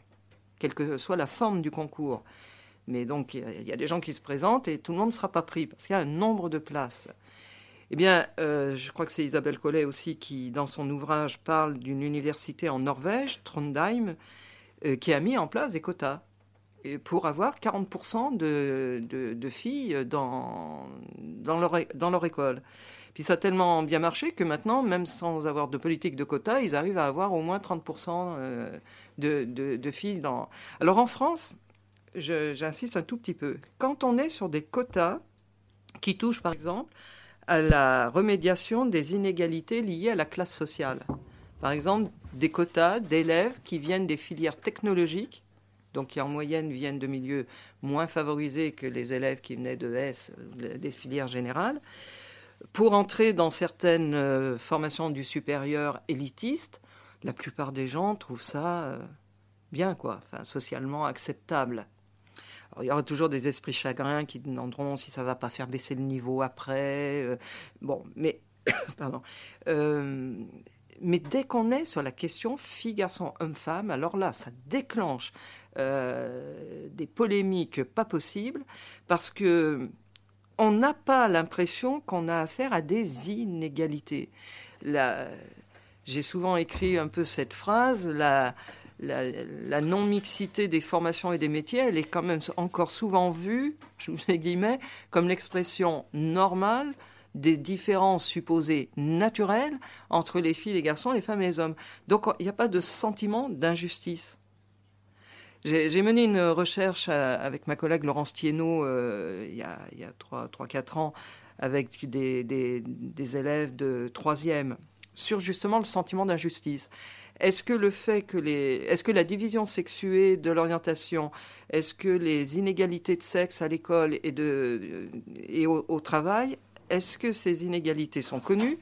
quelle que soit la forme du concours, mais donc il y, a des gens qui se présentent et tout le monde ne sera pas pris, parce qu'il y a un nombre de places. Eh bien, euh, je crois que c'est Isabelle Collet aussi qui, dans son ouvrage, parle d'une université en Norvège, Trondheim, euh, qui a mis en place des quotas pour avoir 40% de, filles dans, dans, leur, dans leur école. Puis ça a tellement bien marché que maintenant, même sans avoir de politique de quotas, ils arrivent à avoir au moins 30% euh, de, de, filles dans... Alors en France, j'insiste un tout petit peu, quand on est sur des quotas qui touchent par exemple à la remédiation des inégalités liées à la classe sociale, par exemple des quotas d'élèves qui viennent des filières technologiques donc qui en moyenne viennent de milieux moins favorisés que les élèves qui venaient de S, des filières générales, pour entrer dans certaines euh, formations du supérieur élitiste, la plupart des gens trouvent ça euh, bien, quoi, enfin, socialement acceptable. il y aura toujours des esprits chagrins qui demanderont si ça va pas faire baisser le niveau après. Euh, bon, mais <coughs> pardon. mais dès qu'on est sur la question fille, garçon, homme, femme, alors là, ça déclenche euh, des polémiques pas possibles, parce que on n'a pas l'impression qu'on a affaire à des inégalités. J'ai souvent écrit un peu cette phrase, la, non-mixité des formations et des métiers, elle est quand même encore souvent vue, <laughs> je vous mets guillemets, comme l'expression normale des différences supposées naturelles entre les filles, les garçons, les femmes et les hommes. Donc il n'y a pas de sentiment d'injustice. J'ai mené une recherche avec ma collègue Laurence Thienot euh, il y a, 3-4 ans avec des, élèves de troisième sur justement le sentiment d'injustice. Est-ce que le fait que les, est-ce que la division sexuée de l'orientation, est-ce que les inégalités de sexe à l'école et de et au travail, est-ce que ces inégalités sont connues?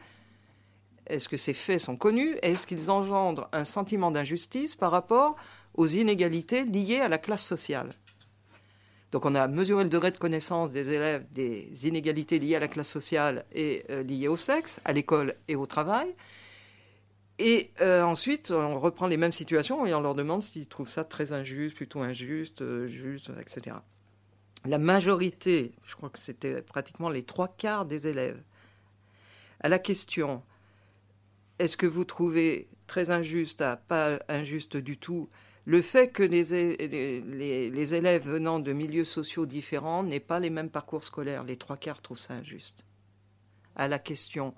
Est-ce que ces faits sont connus? Est-ce qu'ils engendrent un sentiment d'injustice par rapport aux inégalités liées à la classe sociale. Donc on a mesuré le degré de connaissance des élèves des inégalités liées à la classe sociale et euh, liées au sexe, à l'école et au travail. Et euh, ensuite, on reprend les mêmes situations et on leur demande s'ils trouvent ça très injuste, plutôt injuste, euh, juste, etc. La majorité, je crois que c'était pratiquement les trois quarts des élèves, à la question est-ce que vous trouvez très injuste à pas injuste du tout le fait que les, élèves venant de milieux sociaux différents n'aient pas les mêmes parcours scolaires, les trois quarts trouvent ça injuste. À la question,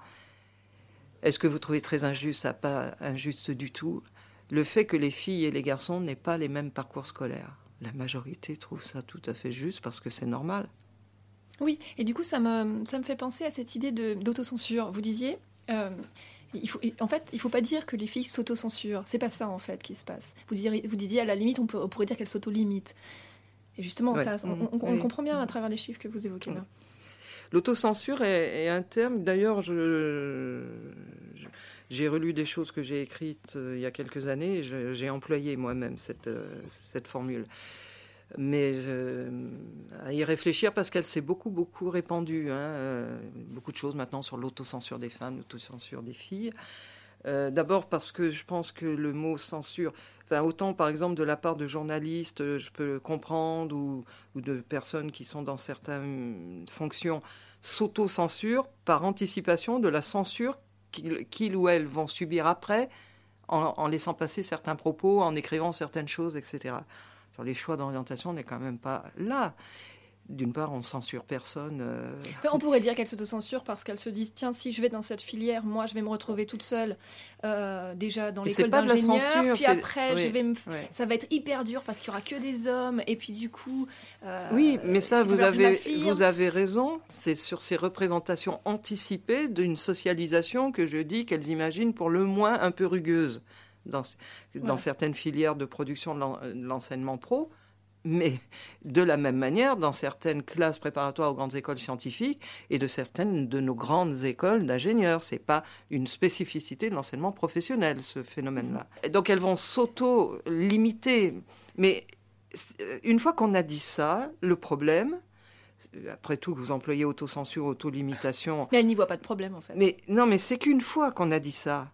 est-ce que vous trouvez très injuste, à pas injuste du tout, le fait que les filles et les garçons n'aient pas les mêmes parcours scolaires La majorité trouve ça tout à fait juste parce que c'est normal. Oui, et du coup, ça me, ça me fait penser à cette idée d'autocensure. Vous disiez, euh, faut, en fait, il ne faut pas dire que les filles s'autocensurent. C'est pas ça, en fait, qui se passe. Vous, vous disiez, à la limite, on, pourrait dire qu'elles s'auto-limitent. Et justement, ça, on, comprend bien à travers les chiffres que vous évoquez là. L'autocensure est, un terme, d'ailleurs, je, j'ai relu des choses que j'ai écrites euh, il y a quelques années et j'ai employé moi-même cette, euh, cette formule mais euh, à y réfléchir parce qu'elle s'est beaucoup, beaucoup répandue. Hein, euh, beaucoup de choses maintenant sur l'autocensure des femmes, l'autocensure des filles. Euh, d'abord parce que je pense que le mot censure, enfin, autant par exemple de la part de journalistes, je peux le comprendre, ou, de personnes qui sont dans certaines fonctions, s'autocensurent par anticipation de la censure qu'ils ou elles vont subir après en laissant passer certains propos, en écrivant certaines choses, etc sur les choix d'orientation, on n'est quand même pas là. d'une part, on censure personne. euh, on pourrait dire qu'elles s'autocensurent parce qu'elles se disent tiens, si je vais dans cette filière, moi je vais me retrouver toute seule euh, déjà dans l'école pas de la d'ingénieur, puis après je oui, vais me... ça va être hyper dur parce qu'il y aura que des hommes, et puis du coup. euh, Oui, mais ça, vous avez, vous avez raison. C'est sur ces représentations anticipées d'une socialisation que je dis qu'elles imaginent pour le moins un peu rugueuse dans, certaines filières de production de l'en- de l'enseignement pro. Mais de la même manière, dans certaines classes préparatoires aux grandes écoles scientifiques et de certaines de nos grandes écoles d'ingénieurs, c'est pas une spécificité de l'enseignement professionnel ce phénomène-là. Et Donc elles vont s'auto-limiter. Mais euh, une fois qu'on a dit ça, le problème, après tout, vous employez autocensure, autolimitation, Mais elle n'y voit pas de problème en fait. mais non, mais c'est qu'une fois qu'on a dit ça,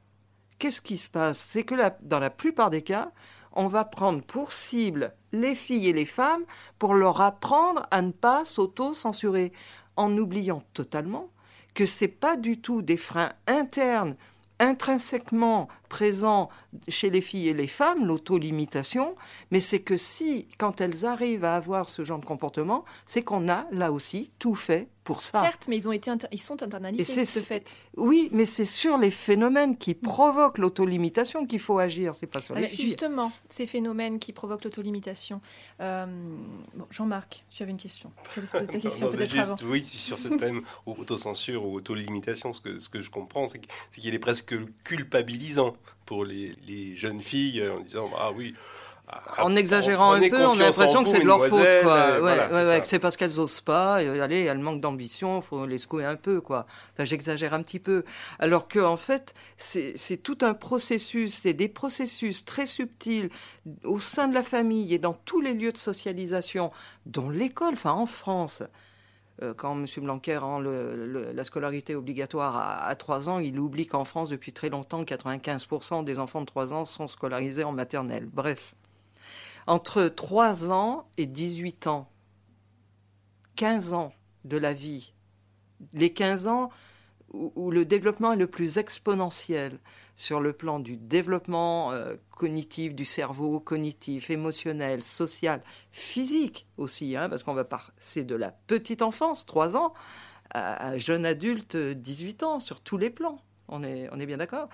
qu'est-ce qui se passe? C'est que dans la plupart des cas, on va prendre pour cible les filles et les femmes pour leur apprendre à ne pas s'auto-censurer, en oubliant totalement que c'est pas du tout des freins internes intrinsèquement présents chez les filles et les femmes, l'autolimitation, mais c'est que si, quand elles arrivent à avoir ce genre de comportement, c'est qu'on a là aussi tout fait pour ça. Certes, mais ils, ont été inter- ils sont internalisés ce fait. Oui, mais c'est sur les phénomènes qui provoquent l'autolimitation qu'il faut agir, c'est pas sur Ah, les mais filles. justement, ces phénomènes qui provoquent l'autolimitation. Euh, bon, Jean-Marc, tu avais une question. Posé ta question Non, non, peut-être juste, avant. Oui, sur ce thème <laughs> autocensure ou autolimitation, ce que, ce que je comprends, c'est qu'il est presque culpabilisant pour les, les jeunes filles en disant Ah oui. En exagérant un peu, on a l'impression que c'est de leur faute. Quoi. euh, Ouais, voilà, ouais, c'est ouais, parce qu'elles osent pas. et, allez, elles manquent d'ambition, faut les secouer un peu. quoi. Enfin, j'exagère un petit peu. Alors que en fait, c'est c'est tout un processus, c'est des processus très subtils au sein de la famille et dans tous les lieux de socialisation, dont l'école, enfin en France. Euh, Quand M. Blanquer rend la scolarité obligatoire à, à 3 ans, il oublie qu'en France, depuis très longtemps, 95% des enfants de 3 ans sont scolarisés en maternelle. Bref entre 3 ans et 18 ans, 15 ans de la vie, les 15 ans où le développement est le plus exponentiel sur le plan du développement euh, cognitif du cerveau, cognitif, émotionnel, social, physique aussi, hein, parce qu'on va passer de la petite enfance, 3 ans, à, à jeune adulte, 18 ans, sur tous les plans. On est, on est bien d'accord?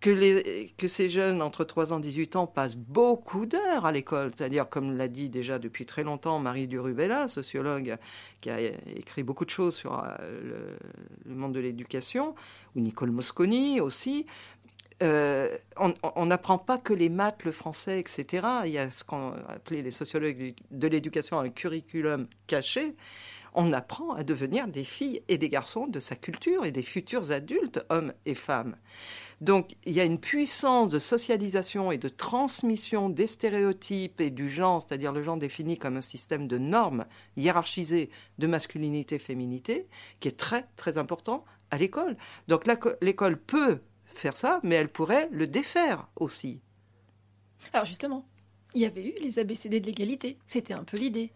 Que, les, que ces jeunes entre 3 ans et 18 ans passent beaucoup d'heures à l'école, c'est-à-dire, comme l'a dit déjà depuis très longtemps Marie Durubella, sociologue qui a écrit beaucoup de choses sur euh, le, le monde de l'éducation, ou Nicole Mosconi aussi, euh, on n'apprend pas que les maths, le français, etc. Il y a ce qu'on appelait les sociologues de l'éducation un curriculum caché. On apprend à devenir des filles et des garçons de sa culture et des futurs adultes, hommes et femmes. Donc il y a une puissance de socialisation et de transmission des stéréotypes et du genre, c'est-à-dire le genre défini comme un système de normes hiérarchisées de masculinité-féminité, qui est très très important à l'école. Donc l'école peut faire ça, mais elle pourrait le défaire aussi. Alors justement, il y avait eu les ABCD de l'égalité. C'était un peu l'idée.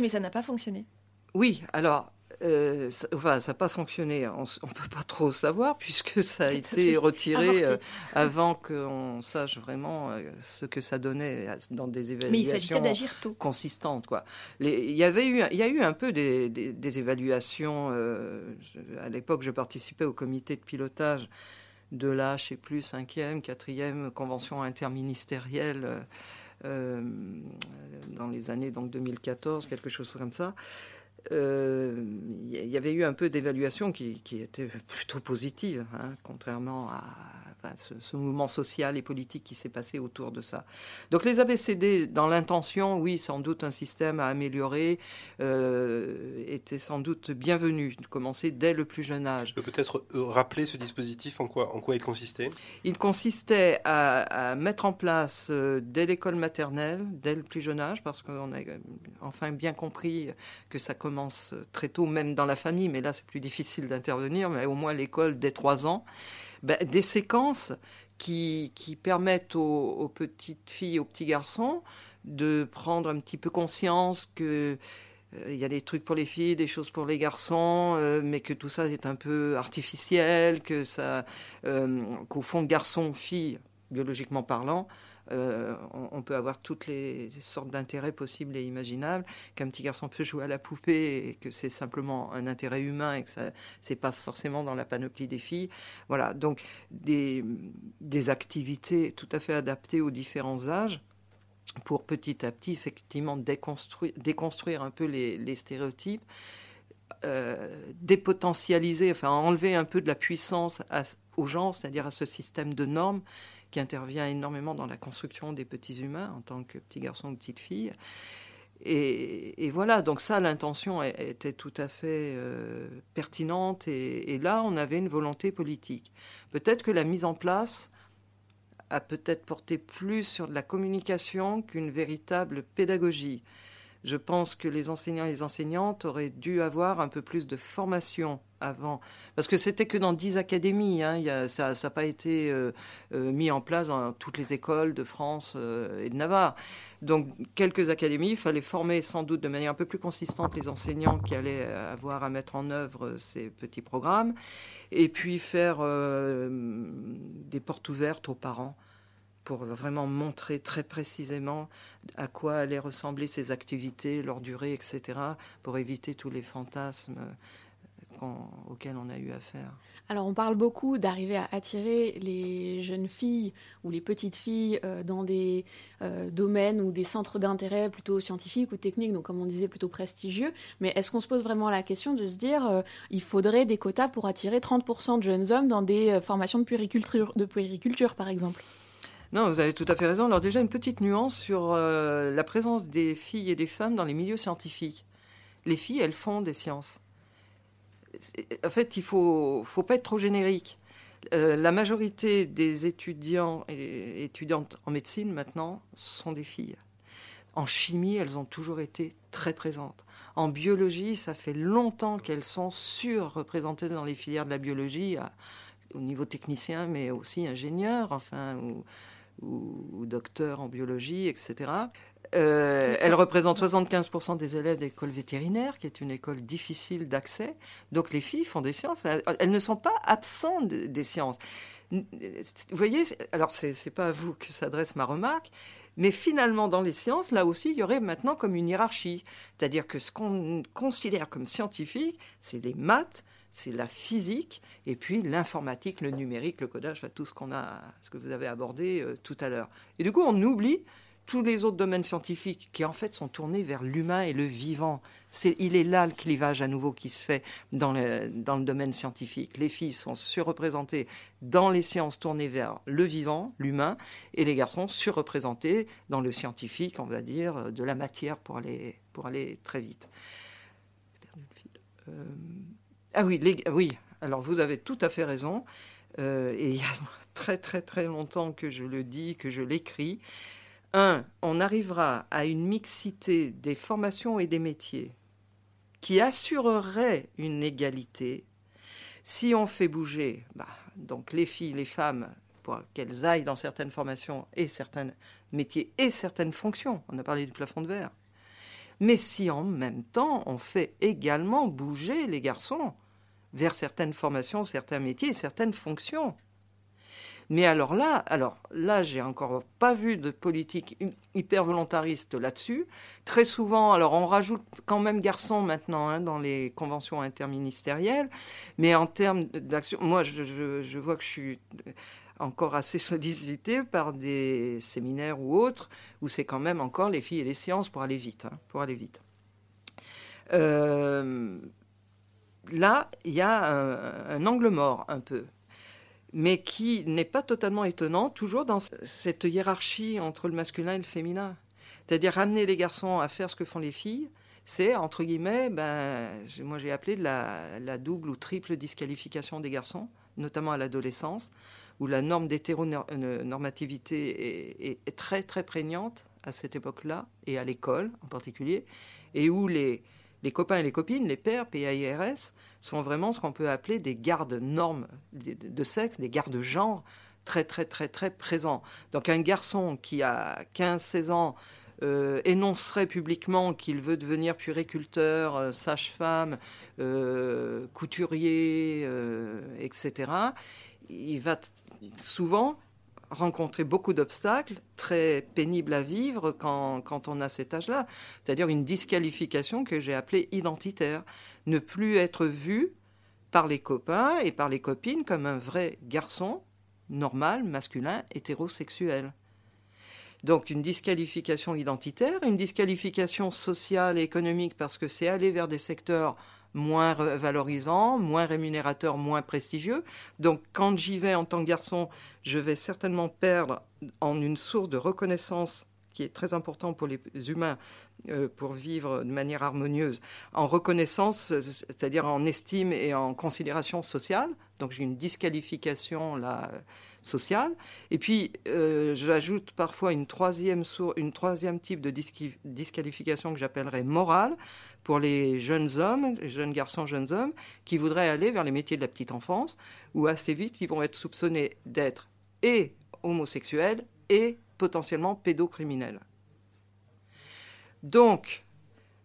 Mais ça n'a pas fonctionné. Oui, alors, euh, ça, enfin, ça n'a pas fonctionné. On ne peut pas trop savoir puisque ça a <laughs> été retiré euh, avant qu'on sache vraiment euh, ce que ça donnait dans des évaluations Mais il s'agissait d'agir tôt. consistantes. Quoi. Il, y avait eu, il y a eu un peu des, des, des évaluations. Je, à l'époque, je participais au comité de pilotage de la, je sais plus, cinquième, quatrième convention interministérielle euh, dans les années donc 2014, quelque chose comme ça. Il euh, y avait eu un peu d'évaluation qui, qui, était plutôt positive, hein, contrairement à, ce, ce, mouvement social et politique qui s'est passé autour de ça. Donc les ABCD, dans l'intention, oui, sans doute un système à améliorer, euh, était sans doute bienvenu, de commencer dès le plus jeune âge. Peut-être rappeler ce dispositif, en quoi, en quoi il consistait? Il consistait à, à, mettre en place euh, dès l'école maternelle, dès le plus jeune âge, parce qu'on a enfin bien compris que ça commence très tôt, même dans la famille, mais là c'est plus difficile d'intervenir, mais au moins l'école dès 3 ans, ben, des séquences qui, qui permettent aux, petites filles, aux petits garçons de prendre un petit peu conscience que il euh, y a des trucs pour les filles, des choses pour les garçons, euh, mais que tout ça est un peu artificiel, que ça, euh, qu'au fond, garçon, fille, biologiquement parlant, euh, on, peut avoir toutes les sortes d'intérêts possibles et imaginables, qu'un petit garçon peut jouer à la poupée et que c'est simplement un intérêt humain et que ça c'est pas forcément dans la panoplie des filles. Voilà, donc des, activités tout à fait adaptées aux différents âges pour petit à petit effectivement déconstruire, déconstruire un peu les, stéréotypes. Euh, dépotentialiser, enfin enlever un peu de la puissance aux gens, c'est-à-dire à ce système de normes qui intervient énormément dans la construction des petits humains en tant que petits garçons ou petites filles. Et, voilà, donc ça, l'intention était tout à fait euh, pertinente. Et, là, on avait une volonté politique. Peut-être que la mise en place a peut-être porté plus sur de la communication qu'une véritable pédagogie. Je pense que les enseignants et les enseignantes auraient dû avoir un peu plus de formation avant. Parce que c'était que dans dix académies. Hein. ça n'a pas été euh, euh, mis en place dans toutes les écoles de France euh, et de Navarre. Donc, quelques académies, il fallait former sans doute de manière un peu plus consistante les enseignants qui allaient avoir à mettre en œuvre ces petits programmes. Et puis faire des portes ouvertes aux parents pour vraiment montrer très précisément à quoi allaient ressembler ces activités, leur durée, etc., pour éviter tous les fantasmes euh, auxquels on a eu affaire. Alors on parle beaucoup d'arriver à attirer les jeunes filles ou les petites filles euh, dans des euh, domaines ou des centres d'intérêt plutôt scientifiques ou techniques, donc comme on disait plutôt prestigieux. Mais est-ce qu'on se pose vraiment la question de se dire il faudrait des quotas pour attirer 30% de jeunes hommes dans des formations de puériculture, de puériculture par exemple? Non, vous avez tout à fait raison. Alors déjà, une petite nuance sur euh, la présence des filles et des femmes dans les milieux scientifiques. Les filles, elles font des sciences. En fait, il faut, faut pas être trop générique. Euh, la majorité des étudiants et étudiantes en médecine maintenant sont des filles. En chimie, elles ont toujours été très présentes. En biologie, ça fait longtemps qu'elles sont surreprésentées dans les filières de la biologie, au niveau technicien, mais aussi ingénieur, enfin, docteur en biologie, etc. Euh, elle représente 75% des élèves d'école vétérinaire, qui est une école difficile d'accès. Donc les filles font des sciences. Elles ne sont pas absentes des sciences. Vous voyez, alors c'est n'est pas à vous que s'adresse ma remarque, mais finalement dans les sciences, là aussi, il y aurait maintenant comme une hiérarchie. C'est-à-dire que ce qu'on considère comme scientifique, c'est les maths, c'est la physique et puis l'informatique, le numérique, le codage, tout ce qu'on a, ce que vous avez abordé euh, tout à l'heure. Et du coup, on oublie tous les autres domaines scientifiques qui en fait sont tournés vers l'humain et le vivant. C'est, il est là le clivage à nouveau qui se fait dans le, dans le domaine scientifique. Les filles sont surreprésentées dans les sciences tournées vers le vivant, l'humain, et les garçons surreprésentés dans le scientifique, on va dire, de la matière pour aller, pour aller très vite. Euh, ah oui. Alors vous avez tout à fait raison. Euh, et il y a <laughs> très très très longtemps que je le dis, que je l'écris. Un, on arrivera à une mixité des formations et des métiers qui assurerait une égalité si on fait bouger bah, donc les filles, les femmes, pour qu'elles aillent dans certaines formations et certains métiers et certaines fonctions. On a parlé du plafond de verre mais si en même temps on fait également bouger les garçons vers certaines formations, certains métiers, certaines fonctions. Mais alors là, alors là, j'ai encore pas vu de politique hyper volontariste là-dessus. Très souvent, alors on rajoute quand même garçons maintenant hein, dans les conventions interministérielles, mais en termes d'action, moi, je, vois que je suis encore assez sollicité par des séminaires ou autres où c'est quand même encore les filles et les sciences pour aller vite, hein, pour aller vite. Euh, là, il y a un, angle mort un peu, mais qui n'est pas totalement étonnant, toujours dans cette hiérarchie entre le masculin et le féminin. C'est-à-dire ramener les garçons à faire ce que font les filles, c'est, entre guillemets, ben, moi j'ai appelé la, double ou triple disqualification des garçons, notamment à l'adolescence, où la norme d'hétéronormativité est, est, très très prégnante à cette époque-là, et à l'école en particulier, et où les, les copains et les copines, les pères, PAIRS, sont vraiment ce qu'on peut appeler des gardes normes de, sexe, des gardes genre très très très très présents. Donc un garçon qui a 15-16 ans euh, énoncerait publiquement qu'il veut devenir puriculteur, euh, sage-femme, euh, couturier, etc., il va souvent rencontré beaucoup d'obstacles très pénibles à vivre quand, quand on a cet âge-là. C'est-à-dire une disqualification que j'ai appelée identitaire. Ne plus être vu par les copains et par les copines comme un vrai garçon normal, masculin, hétérosexuel. Donc une disqualification identitaire, une disqualification sociale et économique parce que c'est aller vers des secteurs moins valorisants, moins rémunérateurs, moins prestigieux. Donc quand j'y vais en tant que garçon, je vais certainement perdre en une source de reconnaissance qui est très important pour les humains euh, pour vivre de manière harmonieuse, en reconnaissance, c'est-à-dire en estime et en considération sociale. Donc j'ai une disqualification là sociale. Et puis euh, j'ajoute parfois une troisième, une troisième type de disqualification que j'appellerais morale pour les jeunes hommes, jeunes garçons, jeunes hommes, qui voudraient aller vers les métiers de la petite enfance, où assez vite ils vont être soupçonnés d'être et homosexuels et potentiellement pédocriminels. Donc,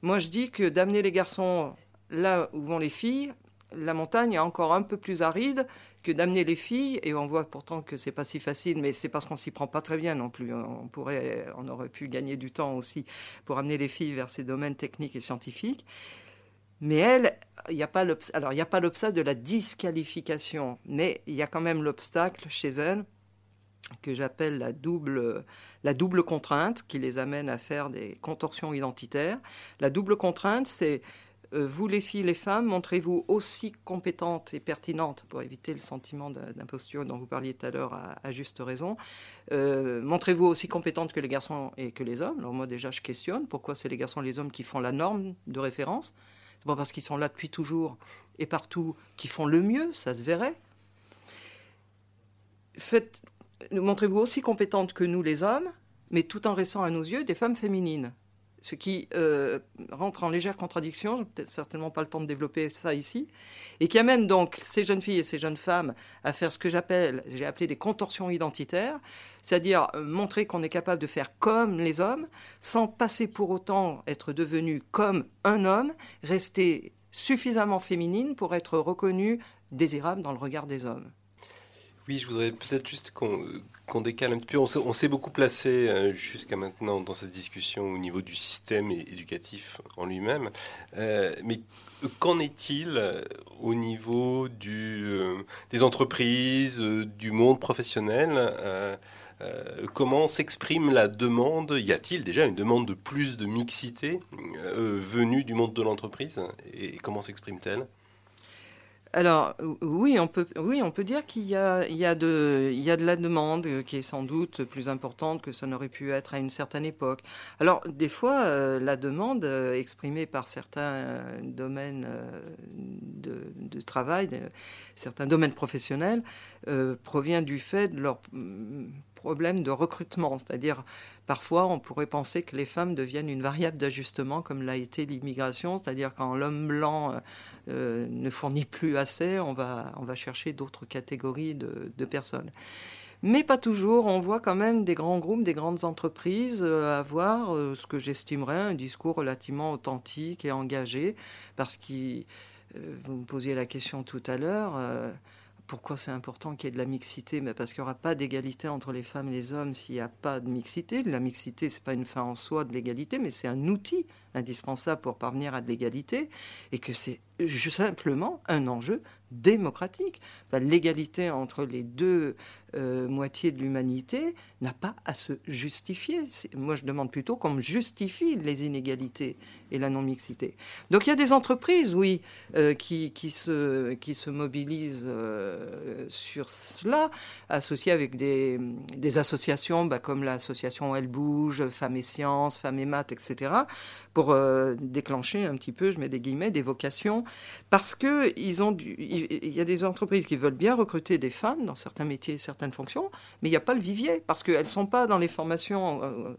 moi je dis que d'amener les garçons là où vont les filles, la montagne est encore un peu plus aride que d'amener les filles, et on voit pourtant que c'est pas si facile, mais c'est parce qu'on s'y prend pas très bien non plus. On pourrait, on aurait pu gagner du temps aussi pour amener les filles vers ces domaines techniques et scientifiques. Mais elles, il n'y a pas il n'y a pas l'obstacle de la disqualification, mais il y a quand même l'obstacle chez elles que j'appelle la double, la double contrainte qui les amène à faire des contorsions identitaires. La double contrainte, c'est vous les filles, les femmes, montrez-vous aussi compétentes et pertinentes pour éviter le sentiment d'imposture dont vous parliez tout à l'heure à, juste raison. Euh, montrez-vous aussi compétentes que les garçons et que les hommes. Alors moi déjà je questionne pourquoi c'est les garçons et les hommes qui font la norme de référence. C'est pas parce qu'ils sont là depuis toujours et partout qu'ils font le mieux, ça se verrait. Faites, montrez-vous aussi compétentes que nous les hommes, mais tout en restant à nos yeux des femmes féminines. Ce qui euh, rentre en légère contradiction, je n'ai certainement pas le temps de développer ça ici, et qui amène donc ces jeunes filles et ces jeunes femmes à faire ce que j'appelle, j'ai appelé des contorsions identitaires, c'est-à-dire euh, montrer qu'on est capable de faire comme les hommes, sans passer pour autant être devenu comme un homme, rester suffisamment féminine pour être reconnue désirable dans le regard des hommes. Oui, je voudrais peut-être juste qu'on décale un petit peu. On s'est beaucoup placé euh, jusqu'à maintenant dans cette discussion au niveau du système éducatif en lui-même. Euh, mais qu'en est-il euh, au niveau des entreprises, du monde professionnel comment s'exprime la demande? Y a-t-il déjà une demande de plus de mixité venue du monde de l'entreprise? Et comment s'exprime-t-elle? Alors oui, on peut, dire qu'il y a, de, il de la demande qui est sans doute plus importante que ça n'aurait pu être à une certaine époque. Alors des fois, euh, la demande euh, exprimée par certains euh, domaines de, de, travail, certains domaines professionnels, provient du fait de leur mm, problème de recrutement, c'est-à-dire Parfois, on pourrait penser que les femmes deviennent une variable d'ajustement, comme l'a été l'immigration, c'est-à-dire quand l'homme blanc euh, euh, ne fournit plus assez, on va, on va chercher d'autres catégories de, personnes. Mais pas toujours. On voit quand même des grands groupes, des grandes entreprises euh, avoir ce que j'estimerais un discours relativement authentique et engagé, parce que vous me posiez la question tout à l'heure pourquoi c'est important qu'il y ait de la mixité Mais Parce qu'il n'y aura pas d'égalité entre les femmes et les hommes s'il n'y a pas de mixité. La mixité, ce n'est pas une fin en soi de l'égalité, mais c'est un outil indispensable pour parvenir à de l'égalité, et que c'est simplement un enjeu démocratique. L'égalité entre les deux euh, moitiés de l'humanité n'a pas à se justifier. Moi, je demande plutôt qu'on justifie les inégalités et la non-mixité. Donc il y a des entreprises, oui, euh, qui, qui, se, qui se mobilisent euh, sur cela, associées avec des, des associations bah, comme l'association Elle Bouge, Femmes et Sciences, Femmes et Maths, etc., pour déclencher un petit peu, je mets des guillemets, des vocations parce que ils ont il y a des entreprises qui veulent bien recruter des femmes dans certains métiers, certaines fonctions, mais il n'y a pas le vivier parce qu'elles ne sont pas dans les formations euh,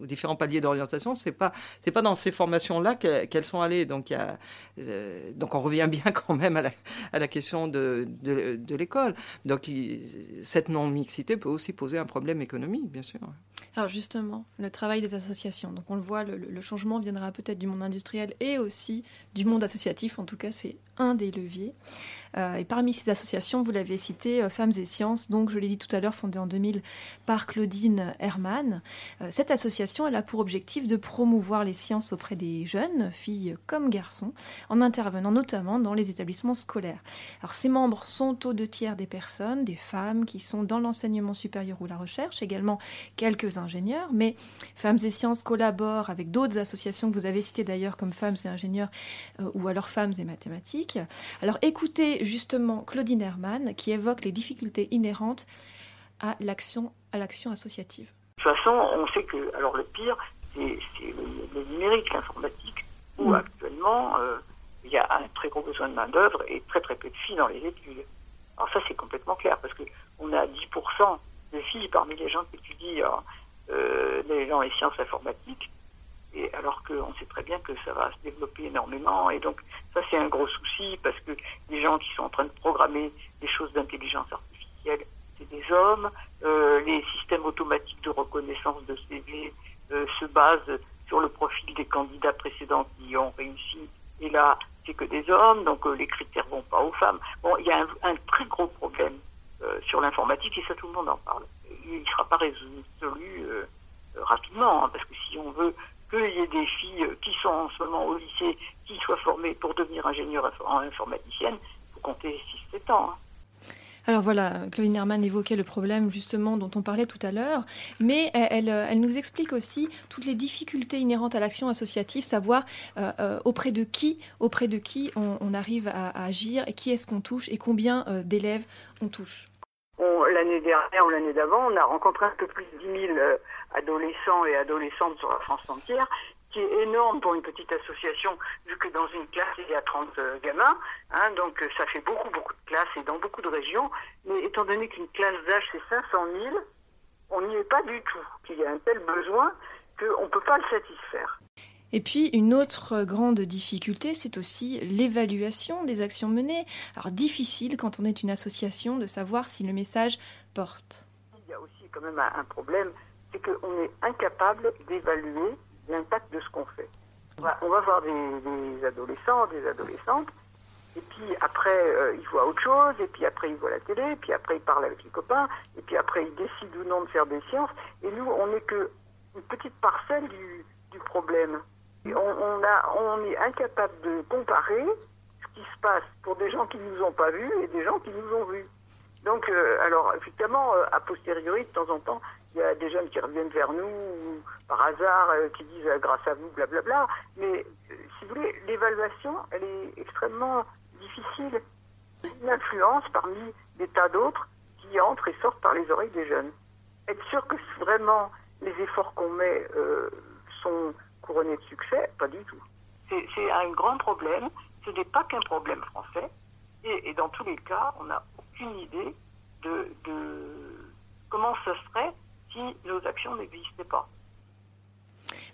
aux différents paliers d'orientation, c'est pas pas dans ces formations là qu'elles sont allées. Donc euh, donc on revient bien <laughs> quand même à la, question de, de, l'école. Donc cette non mixité peut aussi poser un problème économique, bien sûr. Alors justement, le travail des associations. Donc on le voit, le, changement viendra peut-être du monde industriel et aussi du monde associatif. En tout cas, c'est un des leviers. Euh, et parmi ces associations, vous l'avez cité, euh, Femmes et Sciences, donc je l'ai dit tout à l'heure, fondée en 2000 par Claudine Hermann. Euh, cette association, elle a pour objectif de promouvoir les sciences auprès des jeunes, filles comme garçons, en intervenant notamment dans les établissements scolaires. Alors ses membres sont aux deux tiers des personnes, des femmes qui sont dans l'enseignement supérieur ou la recherche, également quelques ingénieurs, mais Femmes et Sciences collabore avec d'autres associations que vous avez citées d'ailleurs comme Femmes et Ingénieurs ou alors Femmes et Mathématiques. Alors écoutez justement Claudine Hermann qui évoque les difficultés inhérentes à l'action à l'action associative. De toute façon, on sait que alors le pire, c'est le, le, numérique, l'informatique, où mmh. actuellement euh, il y a un très gros besoin de main d'œuvre et très très peu de filles dans les études. Alors ça c'est complètement clair parce que on a 10% de filles parmi les gens qui étudient euh, les gens les sciences informatiques et alors qu'on sait très bien que ça va se développer énormément. Et donc, ça, c'est un gros souci parce que les gens qui sont en train de programmer des choses d'intelligence artificielle, c'est des hommes. Euh, les systèmes automatiques de reconnaissance de CV euh, se basent sur le profil des candidats précédents qui ont réussi. Et là, c'est que des hommes, donc euh, les critères vont pas aux femmes. Bon, il y a un, un très gros problème euh, sur l'informatique et ça, tout le monde en parle. Il ne sera pas résolu euh, rapidement, hein, parce que si on veut qu'il y ait des filles qui sont seulement au lycée, qui soient formées pour devenir ingénieures informaticiennes, il faut compter 6-7 ans. Hein. Alors voilà, Chloé Herman évoquait le problème justement dont on parlait tout à l'heure, mais elle, elle, nous explique aussi toutes les difficultés inhérentes à l'action associative, savoir euh, euh, auprès de qui, auprès de qui on, arrive à, agir qui est-ce qu'on touche et combien euh, d'élèves on touche. L'année dernière ou l'année d'avant, on a rencontré un peu plus de 10 000 adolescents et adolescentes sur la France entière, qui est énorme pour une petite association, vu que dans une classe, il y a 30 euh, gamins. Hein, donc ça fait beaucoup, beaucoup de classes et dans beaucoup de régions. Mais étant donné qu'une classe d'âge, c'est 500 000, on n'y est pas du tout. Il y a un tel besoin qu'on ne peut pas le satisfaire. Et puis une autre grande difficulté, c'est aussi l'évaluation des actions menées. Alors difficile quand on est une association de savoir si le message porte. Il y a aussi quand même un problème, c'est qu'on est incapable d'évaluer l'impact de ce qu'on fait. On va, voir des, adolescents, des adolescentes, et puis après euh, ils voient autre chose, et puis après ils voient la télé, et puis après ils parlent avec les copains, et puis après ils décident ou non de faire des sciences, et nous on n'est que une petite parcelle du problème. On, est incapable de comparer ce qui se passe pour des gens qui ne nous ont pas vus et des gens qui nous ont vus. Donc, euh, alors, effectivement, euh, a posteriori, de temps en temps, il y a des jeunes qui reviennent vers nous, ou, par hasard, euh, qui disent euh, grâce à vous, blablabla. Mais, si vous voulez, l'évaluation, elle est extrêmement difficile. Une influence parmi des tas d'autres qui entrent et sortent par les oreilles des jeunes. Être sûr que vraiment les efforts qu'on met sont couronnés de succès, pas du tout. C'est un grand problème. Ce n'est pas qu'un problème français. Et, et, dans tous les cas, on n'a aucune idée de, de comment ce serait si nos actions n'existaient pas.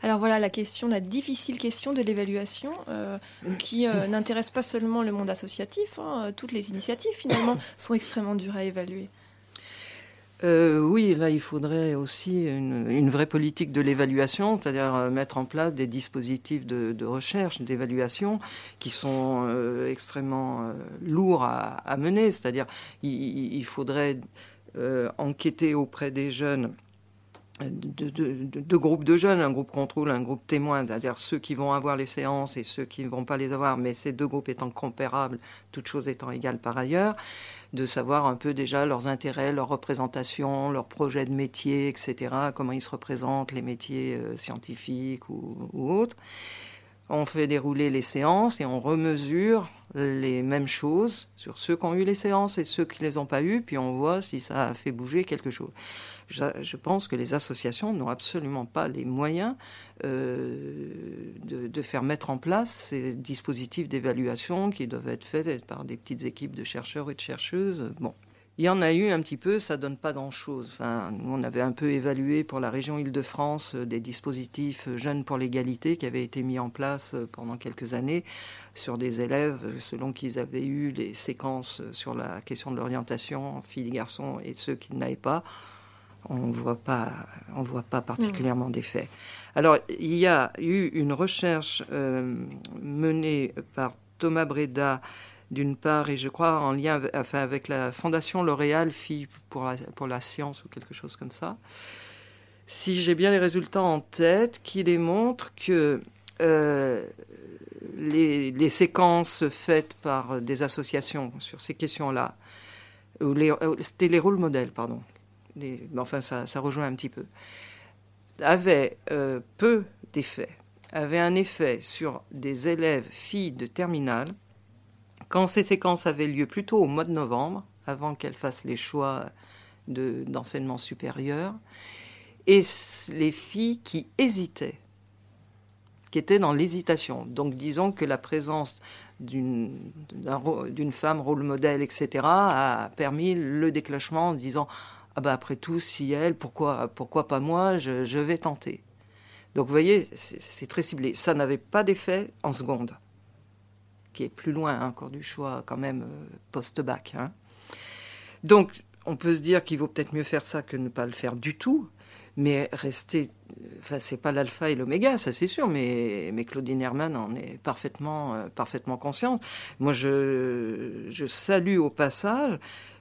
Alors voilà la question, la difficile question de l'évaluation euh, qui euh, n'intéresse pas seulement le monde associatif. Hein, toutes les initiatives finalement <laughs> sont extrêmement dures à évaluer. Euh, oui, là, il faudrait aussi une, vraie politique de l'évaluation, c'est-à-dire euh, mettre en place des dispositifs de, recherche, d'évaluation, qui sont euh, extrêmement lourds à, mener. C'est-à-dire, il, faudrait enquêter auprès des jeunes. De, de, de, groupes de jeunes, un groupe contrôle, un groupe témoin, c'est-à-dire ceux qui vont avoir les séances et ceux qui ne vont pas les avoir, mais ces deux groupes étant comparables, toutes choses étant égales par ailleurs, de savoir un peu déjà leurs intérêts, leurs représentations, leurs projets de métier, etc., comment ils se représentent, les métiers euh, scientifiques ou, ou autres. On fait dérouler les séances et on remesure les mêmes choses sur ceux qui ont eu les séances et ceux qui ne les ont pas eues, puis on voit si ça a fait bouger quelque chose. Je, pense que les associations n'ont absolument pas les moyens euh, de, faire mettre en place ces dispositifs d'évaluation qui doivent être faits par des petites équipes de chercheurs et de chercheuses. Bon. Il y en a eu un petit peu, ça donne pas grand-chose. Enfin, nous, on avait un peu évalué pour la région Île-de-France des dispositifs jeunes pour l'égalité qui avaient été mis en place pendant quelques années sur des élèves selon qu'ils avaient eu les séquences sur la question de l'orientation filles et garçons et ceux qui n'avaient pas. On ne voit pas, on voit pas particulièrement d'effet. Alors, il y a eu une recherche euh, menée par Thomas Breda, d'une part, et je crois en lien avec, enfin, avec la Fondation L'Oréal, Fille pour la, pour la science ou quelque chose comme ça. Si j'ai bien les résultats en tête, qui démontrent que euh, les, les, séquences faites par des associations sur ces questions-là, c'était les rôles modèles, pardon, enfin ça, ça, rejoint un petit peu, avaient euh, peu d'effets, avaient un effet sur des élèves filles de terminale, quand ces séquences avaient lieu plutôt au mois de novembre, avant qu'elles fassent les choix d'enseignement supérieur, et les filles qui hésitaient, qui étaient dans l'hésitation. Donc disons que la présence d'une femme rôle modèle, etc., a permis le déclenchement en disant ah bah après tout, si elle, pourquoi, pourquoi pas moi, je, je vais tenter. Donc vous voyez, c'est très ciblé. Ça n'avait pas d'effet en seconde, qui est plus loin encore du choix quand même euh, post-bac. Hein. Donc on peut se dire qu'il vaut peut-être mieux faire ça que ne pas le faire du tout. Mais rester, c'est pas l'alpha et l'oméga, ça c'est sûr, mais, Claudine Herman en est parfaitement, euh, parfaitement consciente. Moi, je, salue au passage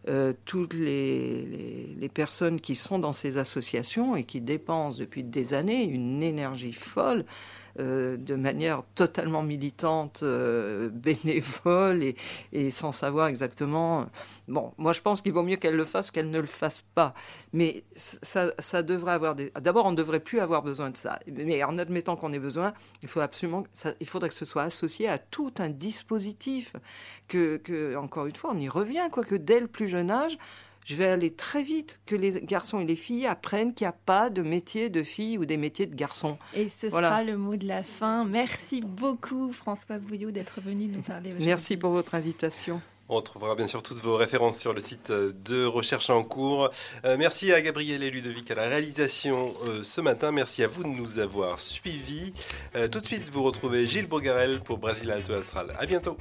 euh, toutes les, personnes qui sont dans ces associations et qui dépensent depuis des années une énergie folle euh, de manière totalement militante, euh, bénévole et, sans savoir exactement. Bon, moi je pense qu'il vaut mieux qu'elle le fasse qu'elle ne le fasse pas. Mais ça, ça devrait avoir des. D'abord, on ne devrait plus avoir besoin de ça. Mais en admettant qu'on ait besoin, il faut absolument. Il faudrait que ce soit associé à tout un dispositif. Que, encore une fois, on y revient, quoi, que dès le plus jeune âge, je vais aller très vite, que les garçons et les filles apprennent qu'il n'y a pas de métier de fille ou des métiers de garçons. Et ce voilà. sera le mot de la fin. Merci beaucoup Françoise Bouillot d'être venue nous parler aujourd'hui. Merci pour votre invitation. On retrouvera bien sûr toutes vos références sur le site de Recherche en cours. Euh, merci à Gabriel et Ludovic à la réalisation euh, ce matin. Merci à vous de nous avoir suivis. Euh, tout de suite, vous retrouvez Gilles Bogarel pour Brésil Alto Astral. À bientôt.